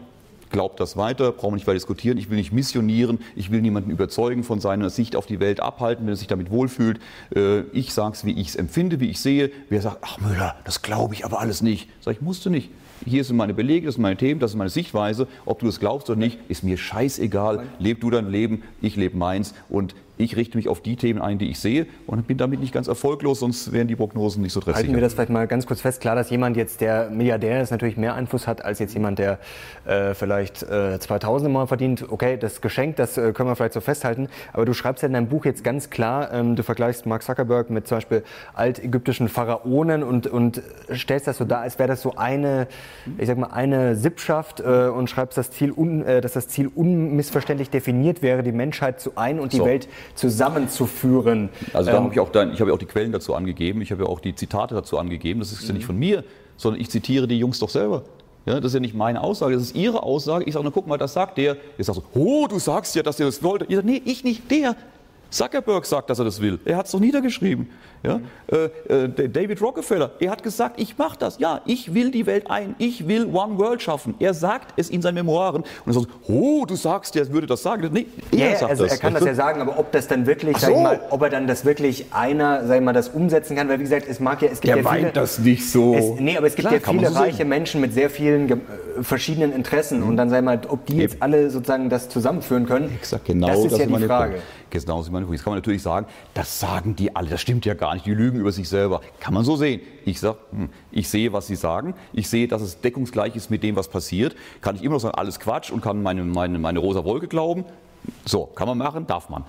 glaubt das weiter, brauchen wir nicht weiter diskutieren. Ich will nicht missionieren, ich will niemanden überzeugen, von seiner Sicht auf die Welt abhalten, wenn er sich damit wohlfühlt. Äh, ich sage es, wie ich es empfinde, wie ich sehe. Wer sagt, ach Müller, das glaube ich aber alles nicht. Sag ich, musst du nicht. Hier sind meine Belege, das sind meine Themen, das ist meine Sichtweise. Ob du das glaubst oder nicht, ist mir scheißegal. Leb du dein Leben, ich lebe meins. Und ich richte mich auf die Themen ein, die ich sehe und bin damit nicht ganz erfolglos, sonst wären die Prognosen nicht so treffsicher. Halten wir das vielleicht mal ganz kurz fest. Klar, dass jemand jetzt, der Milliardär ist, natürlich mehr Einfluss hat als jetzt jemand, der äh, vielleicht äh, 2000 im Monat verdient. Okay, das Geschenk, das äh, können wir vielleicht so festhalten. Aber du schreibst ja in deinem Buch jetzt ganz klar, ähm, du vergleichst Mark Zuckerberg mit zum Beispiel altägyptischen Pharaonen und, und stellst das so dar, als wäre das so eine, ich sag mal, eine Sippschaft äh, und schreibst, das Ziel un, äh, dass das Ziel unmissverständlich definiert wäre, die Menschheit zu ein und die so. Welt zusammenzuführen. Also da ähm, habe ich auch dann, ich habe ja auch die Quellen dazu angegeben, ich habe ja auch die Zitate dazu angegeben. Das ist ja nicht von mir, sondern ich zitiere die Jungs doch selber. Ja, das ist ja nicht meine Aussage, das ist ihre Aussage. Ich sage, na guck mal, das sagt der. Jetzt sagst du, oh, du sagst ja, dass der das wollte. Ich sage, nee, ich nicht, der. Zuckerberg sagt, dass er das will. Er hat es doch niedergeschrieben. Ja? Äh, äh, David Rockefeller, er hat gesagt, ich mache das. Ja, ich will die Welt ein. Ich will One World schaffen. Er sagt es in seinen Memoiren. Und er sagt, oh, du sagst, er würde das sagen. Nee, er ja, sagt also das. Er kann das ja sagen, aber ob das dann wirklich, so. mal, ob er dann das wirklich einer, sag ich mal, das umsetzen kann, weil wie gesagt, es mag ja, es gibt der ja viele, das nicht so. Es, nee, aber es gibt Klar, ja viele so reiche sehen. Menschen mit sehr vielen äh, verschiedenen Interessen mhm. und dann sag mal, ob die jetzt alle sozusagen das zusammenführen können. Exakt, genau. Das ist das ja die Frage. Punkt. Genau, das kann man natürlich sagen, das sagen die alle, das stimmt ja gar nicht, die lügen über sich selber. Kann man so sehen. Ich sage, hm, ich sehe, was sie sagen, ich sehe, dass es deckungsgleich ist mit dem, was passiert. Kann ich immer noch sagen, alles Quatsch und kann meine, meine, meine rosa Wolke glauben. So, kann man machen, darf man.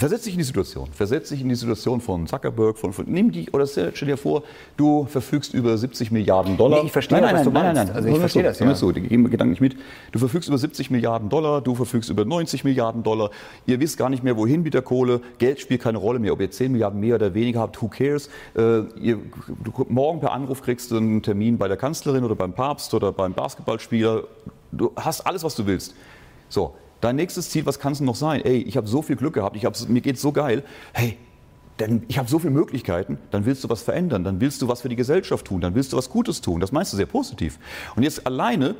Versetz dich in die Situation. Versetz dich in die Situation von Zuckerberg, von, von nimm die, oder stell dir vor, du verfügst über 70 Milliarden Dollar. Nee, ich verstehe, nein, nein, was du nein, nein, nein, Also ich verstehe das, ja. So, die geben Gedanken nicht mit. Du verfügst über 70 Milliarden Dollar, du verfügst über 90 Milliarden Dollar. Ihr wisst gar nicht mehr, wohin mit der Kohle. Geld spielt keine Rolle mehr. Ob ihr 10 Milliarden mehr oder weniger habt, who cares? Äh, ihr, du, morgen per Anruf kriegst du einen Termin bei der Kanzlerin oder beim Papst oder beim Basketballspieler. Du hast alles, was du willst. So, Dein nächstes Ziel, was kann es noch sein? Ey, ich habe so viel Glück gehabt, ich mir geht so geil. Hey, denn ich habe so viele Möglichkeiten, dann willst du was verändern, dann willst du was für die Gesellschaft tun, dann willst du was Gutes tun. Das meinst du sehr positiv. Und jetzt alleine,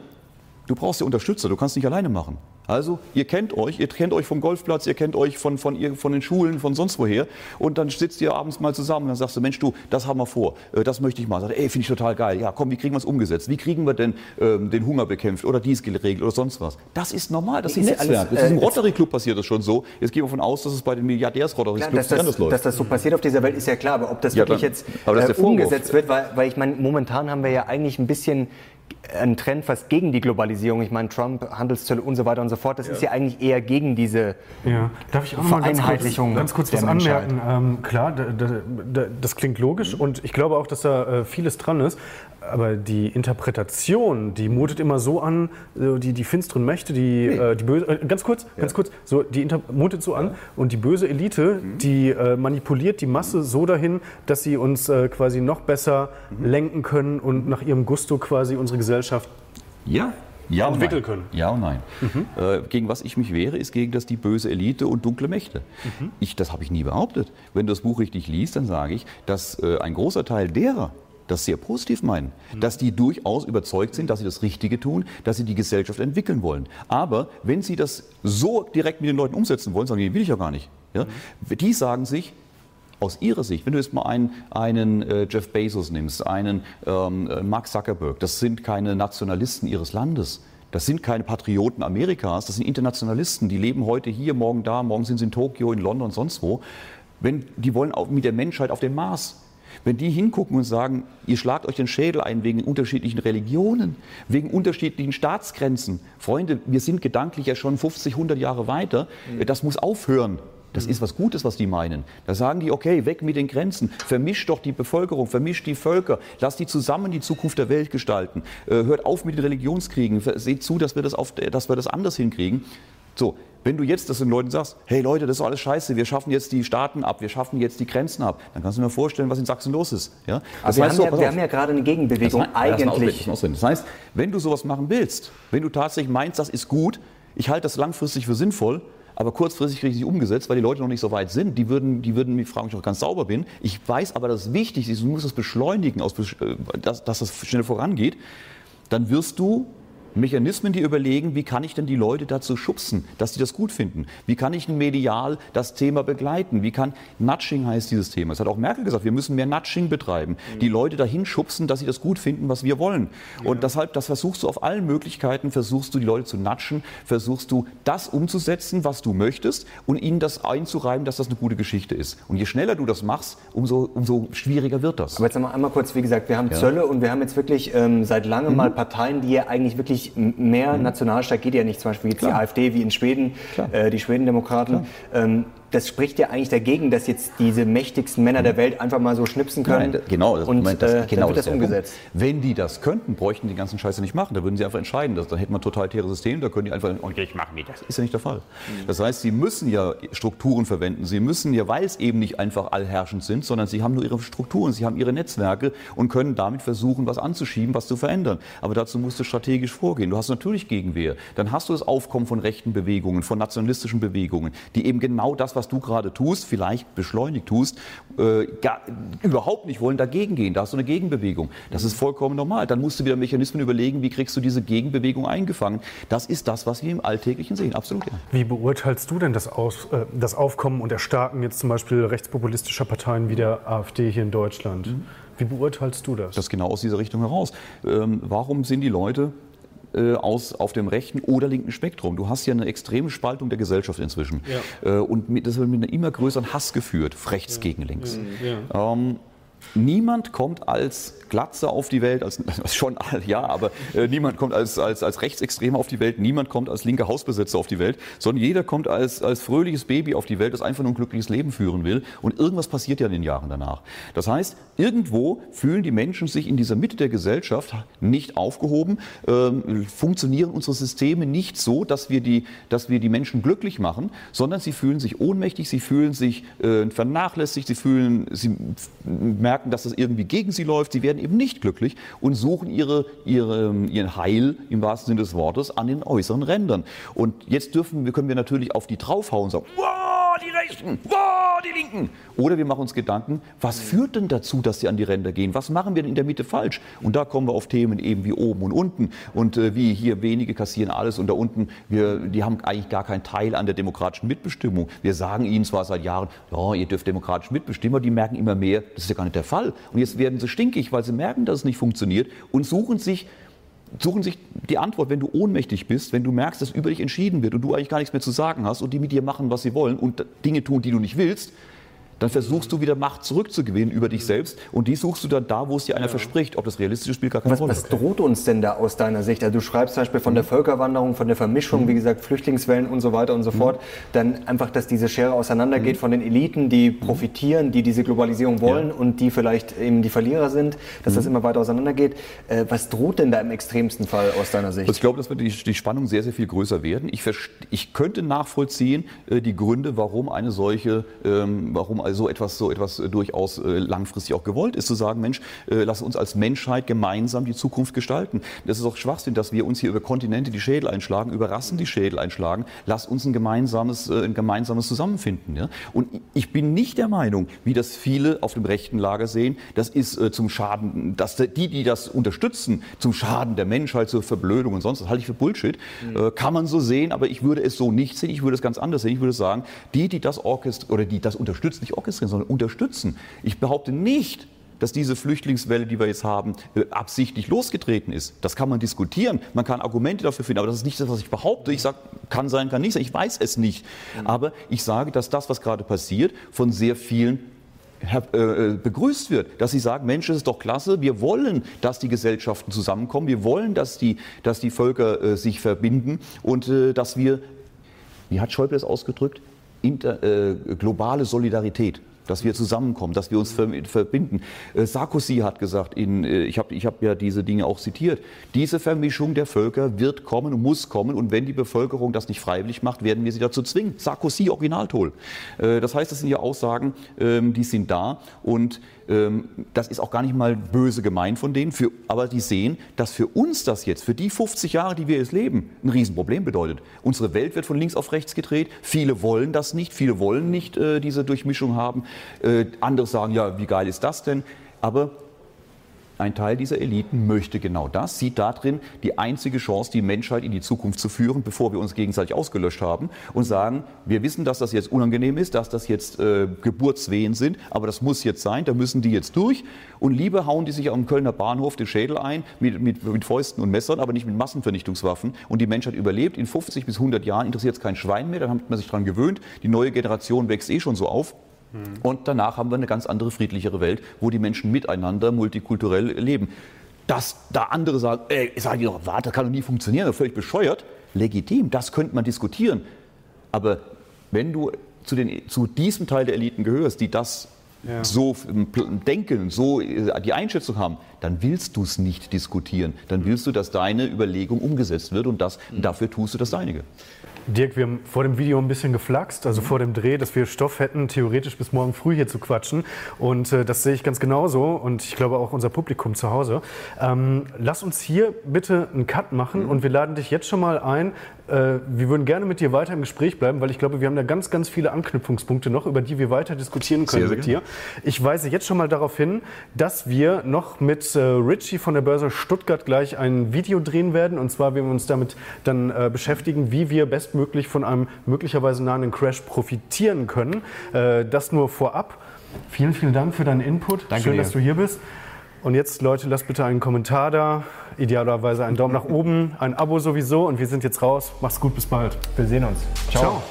du brauchst ja Unterstützer, du kannst nicht alleine machen. Also, ihr kennt euch, ihr kennt euch vom Golfplatz, ihr kennt euch von, von, von den Schulen, von sonst woher. Und dann sitzt ihr abends mal zusammen und dann sagst du, Mensch, du, das haben wir vor, äh, das möchte ich mal. Sagt, ey, finde ich total geil. Ja, komm, wie kriegen wir es umgesetzt? Wie kriegen wir denn ähm, den Hunger bekämpft oder dies geregelt oder sonst was? Das ist normal, das ist, Netzwerk. Alles, das ist im äh, Rotary Club passiert das schon so. Jetzt gehen wir davon aus, dass es bei den Milliardärs Rotary Clubs anders läuft. Dass das so passiert auf dieser Welt ist ja klar, aber ob das ja, wirklich dann, jetzt äh, umgesetzt wird, weil, weil ich meine, momentan haben wir ja eigentlich ein bisschen ein Trend fast gegen die Globalisierung. Ich meine, Trump, Handelszölle und so weiter und so fort. Das ja. ist ja eigentlich eher gegen diese ja. Darf ich auch mal ganz kurz, ganz kurz was anmerken? Ähm, klar, da, da, das klingt logisch mhm. und ich glaube auch, dass da äh, vieles dran ist. Aber die Interpretation, die mutet immer so an, die, die finsteren Mächte, die, nee. äh, die böse, äh, ganz kurz, ja. ganz kurz, so, die inter, mutet so an und die böse Elite, mhm. die äh, manipuliert die Masse so dahin, dass sie uns äh, quasi noch besser mhm. lenken können und nach ihrem Gusto quasi unsere Gesellschaft ja. Ja entwickeln können. Ja und nein. Mhm. Äh, gegen was ich mich wehre, ist gegen das die böse Elite und dunkle Mächte. Mhm. Ich, das habe ich nie behauptet. Wenn du das Buch richtig liest, dann sage ich, dass äh, ein großer Teil derer, das sehr positiv meinen, dass die durchaus überzeugt sind, dass sie das Richtige tun, dass sie die Gesellschaft entwickeln wollen. Aber wenn sie das so direkt mit den Leuten umsetzen wollen, sagen die, will ich ja gar nicht. Ja? Die sagen sich, aus ihrer Sicht, wenn du jetzt mal einen, einen äh, Jeff Bezos nimmst, einen ähm, äh, Mark Zuckerberg, das sind keine Nationalisten ihres Landes. Das sind keine Patrioten Amerikas, das sind Internationalisten, die leben heute hier, morgen da, morgen sind sie in Tokio, in London, sonst wo. Wenn, die wollen auch mit der Menschheit auf den Mars. Wenn die hingucken und sagen, ihr schlagt euch den Schädel ein wegen unterschiedlichen Religionen, wegen unterschiedlichen Staatsgrenzen. Freunde, wir sind gedanklich ja schon 50, 100 Jahre weiter. Mhm. Das muss aufhören. Das ist was Gutes, was die meinen. Da sagen die, okay, weg mit den Grenzen, vermischt doch die Bevölkerung, vermischt die Völker, lasst die zusammen die Zukunft der Welt gestalten, äh, hört auf mit den Religionskriegen, seht zu, dass wir das, auf, dass wir das anders hinkriegen. So, wenn du jetzt das den Leuten sagst, hey Leute, das ist alles scheiße, wir schaffen jetzt die Staaten ab, wir schaffen jetzt die Grenzen ab, dann kannst du mir vorstellen, was in Sachsen los ist. Ja? Das Aber heißt wir, haben, so, ja, wir haben ja gerade eine Gegenbewegung das eigentlich. Das, das heißt, wenn du sowas machen willst, wenn du tatsächlich meinst, das ist gut, ich halte das langfristig für sinnvoll, aber kurzfristig richtig umgesetzt, weil die Leute noch nicht so weit sind. Die würden, die würden mich fragen, ob ich noch ganz sauber bin. Ich weiß aber, dass es wichtig ist, du musst es beschleunigen, äh, dass, dass das schnell vorangeht. Dann wirst du Mechanismen, die überlegen, wie kann ich denn die Leute dazu schubsen, dass sie das gut finden? Wie kann ich medial das Thema begleiten? Wie kann Nudging heißt dieses Thema? Das hat auch Merkel gesagt, wir müssen mehr Nudging betreiben, mhm. die Leute dahin schubsen, dass sie das gut finden, was wir wollen. Ja. Und deshalb, das versuchst du auf allen Möglichkeiten, versuchst du die Leute zu nudgen, versuchst du das umzusetzen, was du möchtest und ihnen das einzureiben, dass das eine gute Geschichte ist. Und je schneller du das machst, umso, umso schwieriger wird das. Aber jetzt einmal, einmal kurz, wie gesagt, wir haben ja. Zölle und wir haben jetzt wirklich ähm, seit langem mhm. mal Parteien, die ja eigentlich wirklich wirklich mehr mhm. nationalstaat geht ja nicht, zum Beispiel jetzt die AfD wie in Schweden, äh, die Schwedendemokraten. Ähm, das spricht ja eigentlich dagegen, dass jetzt diese mächtigsten Männer der Welt einfach mal so schnipsen können. Nein, genau, das, und Moment, das, äh, genau wird das, das umgesetzt. Wenn die das könnten, bräuchten die ganzen Scheiße nicht machen. Da würden sie einfach entscheiden. Dass, dann hätten wir ein totalitäres System, da können die einfach, okay, ich mache mit. Das ist ja nicht der Fall. Mhm. Das heißt, sie müssen ja Strukturen verwenden. Sie müssen ja, weil es eben nicht einfach allherrschend sind, sondern sie haben nur ihre Strukturen, sie haben ihre Netzwerke und können damit versuchen, was anzuschieben, was zu verändern. Aber dazu musst du strategisch vorgehen. Du hast natürlich Gegenwehr. Dann hast du das Aufkommen von rechten Bewegungen, von nationalistischen Bewegungen, die eben genau das, was du gerade tust, tust, vielleicht beschleunigt tust, äh, gar, überhaupt nicht wollen dagegen gehen. Da hast du eine Gegenbewegung. Das ist vollkommen normal. Dann musst du wieder Mechanismen überlegen, wie kriegst du diese Gegenbewegung eingefangen. Das ist das, was wir im Alltäglichen sehen. Absolut. Ja. Wie beurteilst du denn das, Aus, äh, das Aufkommen und Erstarken jetzt zum Beispiel rechtspopulistischer Parteien wie der AfD hier in Deutschland? Mhm. Wie beurteilst du das? Das genau aus dieser Richtung heraus. Ähm, warum sind die Leute äh, aus, auf dem rechten oder linken Spektrum. Du hast ja eine extreme Spaltung der Gesellschaft inzwischen. Ja. Äh, und mit, das wird mit einem immer größeren Hass geführt, rechts ja. gegen links. Ja. Ähm, Niemand kommt als Glatze auf die Welt, als, schon ja, aber äh, niemand kommt als, als, als Rechtsextremer auf die Welt, niemand kommt als linker Hausbesetzer auf die Welt, sondern jeder kommt als, als fröhliches Baby auf die Welt, das einfach nur ein glückliches Leben führen will. Und irgendwas passiert ja in den Jahren danach. Das heißt, irgendwo fühlen die Menschen sich in dieser Mitte der Gesellschaft nicht aufgehoben, äh, funktionieren unsere Systeme nicht so, dass wir, die, dass wir die Menschen glücklich machen, sondern sie fühlen sich ohnmächtig, sie fühlen sich äh, vernachlässigt, sie fühlen, sie merken, merken, dass das irgendwie gegen sie läuft. Sie werden eben nicht glücklich und suchen ihre, ihre, ihren Heil im wahrsten Sinne des Wortes an den äußeren Rändern. Und jetzt dürfen, können wir natürlich auf die draufhauen und sagen, wow, die Rechten, wow, die Linken. Oder wir machen uns Gedanken, was führt denn dazu, dass sie an die Ränder gehen? Was machen wir denn in der Mitte falsch? Und da kommen wir auf Themen eben wie oben und unten und äh, wie hier wenige kassieren alles und da unten, wir, die haben eigentlich gar keinen Teil an der demokratischen Mitbestimmung. Wir sagen ihnen zwar seit Jahren, ja, ihr dürft demokratisch mitbestimmen, aber die merken immer mehr, das ist ja gar nicht der Fall. Und jetzt werden sie stinkig, weil sie merken, dass es nicht funktioniert und suchen sich suchen sich die Antwort, wenn du ohnmächtig bist, wenn du merkst, dass über dich entschieden wird und du eigentlich gar nichts mehr zu sagen hast und die mit dir machen, was sie wollen und Dinge tun, die du nicht willst, dann versuchst du wieder Macht zurückzugewinnen über dich selbst und die suchst du dann da, wo es dir einer verspricht. Ob das realistisch spielt, gar keine was, Rolle. Was droht uns denn da aus deiner Sicht? Also du schreibst zum Beispiel von der Völkerwanderung, von der Vermischung, mhm. wie gesagt, Flüchtlingswellen und so weiter und so mhm. fort. Dann einfach, dass diese Schere auseinandergeht mhm. von den Eliten, die mhm. profitieren, die diese Globalisierung wollen ja. und die vielleicht eben die Verlierer sind, dass das mhm. immer weiter auseinandergeht. Äh, was droht denn da im extremsten Fall aus deiner Sicht? Ich glaube, dass wird die, die Spannung sehr, sehr viel größer werden. Ich, ich könnte nachvollziehen äh, die Gründe, warum eine solche, ähm, warum also etwas so etwas was äh, durchaus äh, langfristig auch gewollt ist, zu sagen, Mensch, äh, lass uns als Menschheit gemeinsam die Zukunft gestalten. Das ist auch Schwachsinn, dass wir uns hier über Kontinente die Schädel einschlagen, über Rassen die Schädel einschlagen. Lass uns ein gemeinsames, ein gemeinsames Zusammenfinden. Ja? Und ich bin nicht der Meinung, wie das viele auf dem rechten Lager sehen, das ist zum Schaden, dass die, die das unterstützen, zum Schaden der Menschheit, zur Verblödung und sonst, das halte ich für Bullshit. Mhm. Kann man so sehen, aber ich würde es so nicht sehen, ich würde es ganz anders sehen. Ich würde sagen, die, die das Orchester oder die das unterstützen, nicht orchestrieren, sondern unterstützen. Ich behaupte nicht, dass diese Flüchtlingswelle, die wir jetzt haben, äh, absichtlich losgetreten ist. Das kann man diskutieren, man kann Argumente dafür finden, aber das ist nicht das, was ich behaupte. Ich sage, kann sein, kann nicht sein, ich weiß es nicht. Aber ich sage, dass das, was gerade passiert, von sehr vielen äh, äh, begrüßt wird, dass sie sagen, Mensch, es ist doch klasse, wir wollen, dass die Gesellschaften zusammenkommen, wir wollen, dass die, dass die Völker sich verbinden und dass wir, wie hat Schäuble es ausgedrückt, inter, äh, globale Solidarität dass wir zusammenkommen, dass wir uns verbinden. Äh, Sarkozy hat gesagt, in, äh, ich habe ich hab ja diese Dinge auch zitiert, diese Vermischung der Völker wird kommen und muss kommen und wenn die Bevölkerung das nicht freiwillig macht, werden wir sie dazu zwingen. Sarkozy, Originaltol. Äh, das heißt, das sind ja Aussagen, ähm, die sind da und das ist auch gar nicht mal böse gemeint von denen, für, aber die sehen, dass für uns das jetzt, für die 50 Jahre, die wir jetzt leben, ein Riesenproblem bedeutet. Unsere Welt wird von links auf rechts gedreht, viele wollen das nicht, viele wollen nicht äh, diese Durchmischung haben, äh, andere sagen, ja, wie geil ist das denn? Aber ein Teil dieser Eliten möchte genau das, sieht darin die einzige Chance, die Menschheit in die Zukunft zu führen, bevor wir uns gegenseitig ausgelöscht haben und sagen, wir wissen, dass das jetzt unangenehm ist, dass das jetzt äh, Geburtswehen sind, aber das muss jetzt sein, da müssen die jetzt durch und lieber hauen die sich am Kölner Bahnhof den Schädel ein mit, mit, mit Fäusten und Messern, aber nicht mit Massenvernichtungswaffen und die Menschheit überlebt. In 50 bis 100 Jahren interessiert es kein Schwein mehr, dann hat man sich daran gewöhnt, die neue Generation wächst eh schon so auf. Mhm. Und danach haben wir eine ganz andere, friedlichere Welt, wo die Menschen miteinander multikulturell leben. Dass da andere sagen, ey, sagen die doch, warte, das kann doch nie funktionieren, das ist völlig bescheuert. Legitim, das könnte man diskutieren. Aber wenn du zu, den, zu diesem Teil der Eliten gehörst, die das ja. so denken, so äh, die Einschätzung haben, dann willst du es nicht diskutieren. Dann willst du, dass deine Überlegung umgesetzt wird und das, mhm. dafür tust du das Deinige. Dirk, wir haben vor dem Video ein bisschen geflaxt, also vor dem Dreh, dass wir Stoff hätten, theoretisch bis morgen früh hier zu quatschen. Und äh, das sehe ich ganz genauso und ich glaube auch unser Publikum zu Hause. Ähm, lass uns hier bitte einen Cut machen mhm. und wir laden dich jetzt schon mal ein. Äh, wir würden gerne mit dir weiter im Gespräch bleiben, weil ich glaube, wir haben da ganz, ganz viele Anknüpfungspunkte noch, über die wir weiter diskutieren können sehr, sehr mit dir. Ich weise jetzt schon mal darauf hin, dass wir noch mit äh, Richie von der Börse Stuttgart gleich ein Video drehen werden. Und zwar werden wir uns damit dann äh, beschäftigen, wie wir bestmöglich von einem möglicherweise nahen Crash profitieren können. Äh, das nur vorab. Vielen, vielen Dank für deinen Input. Danke Schön, dir. dass du hier bist. Und jetzt, Leute, lasst bitte einen Kommentar da, idealerweise einen Daumen nach oben, ein Abo sowieso und wir sind jetzt raus. Macht's gut, bis bald. Wir sehen uns. Ciao. Ciao.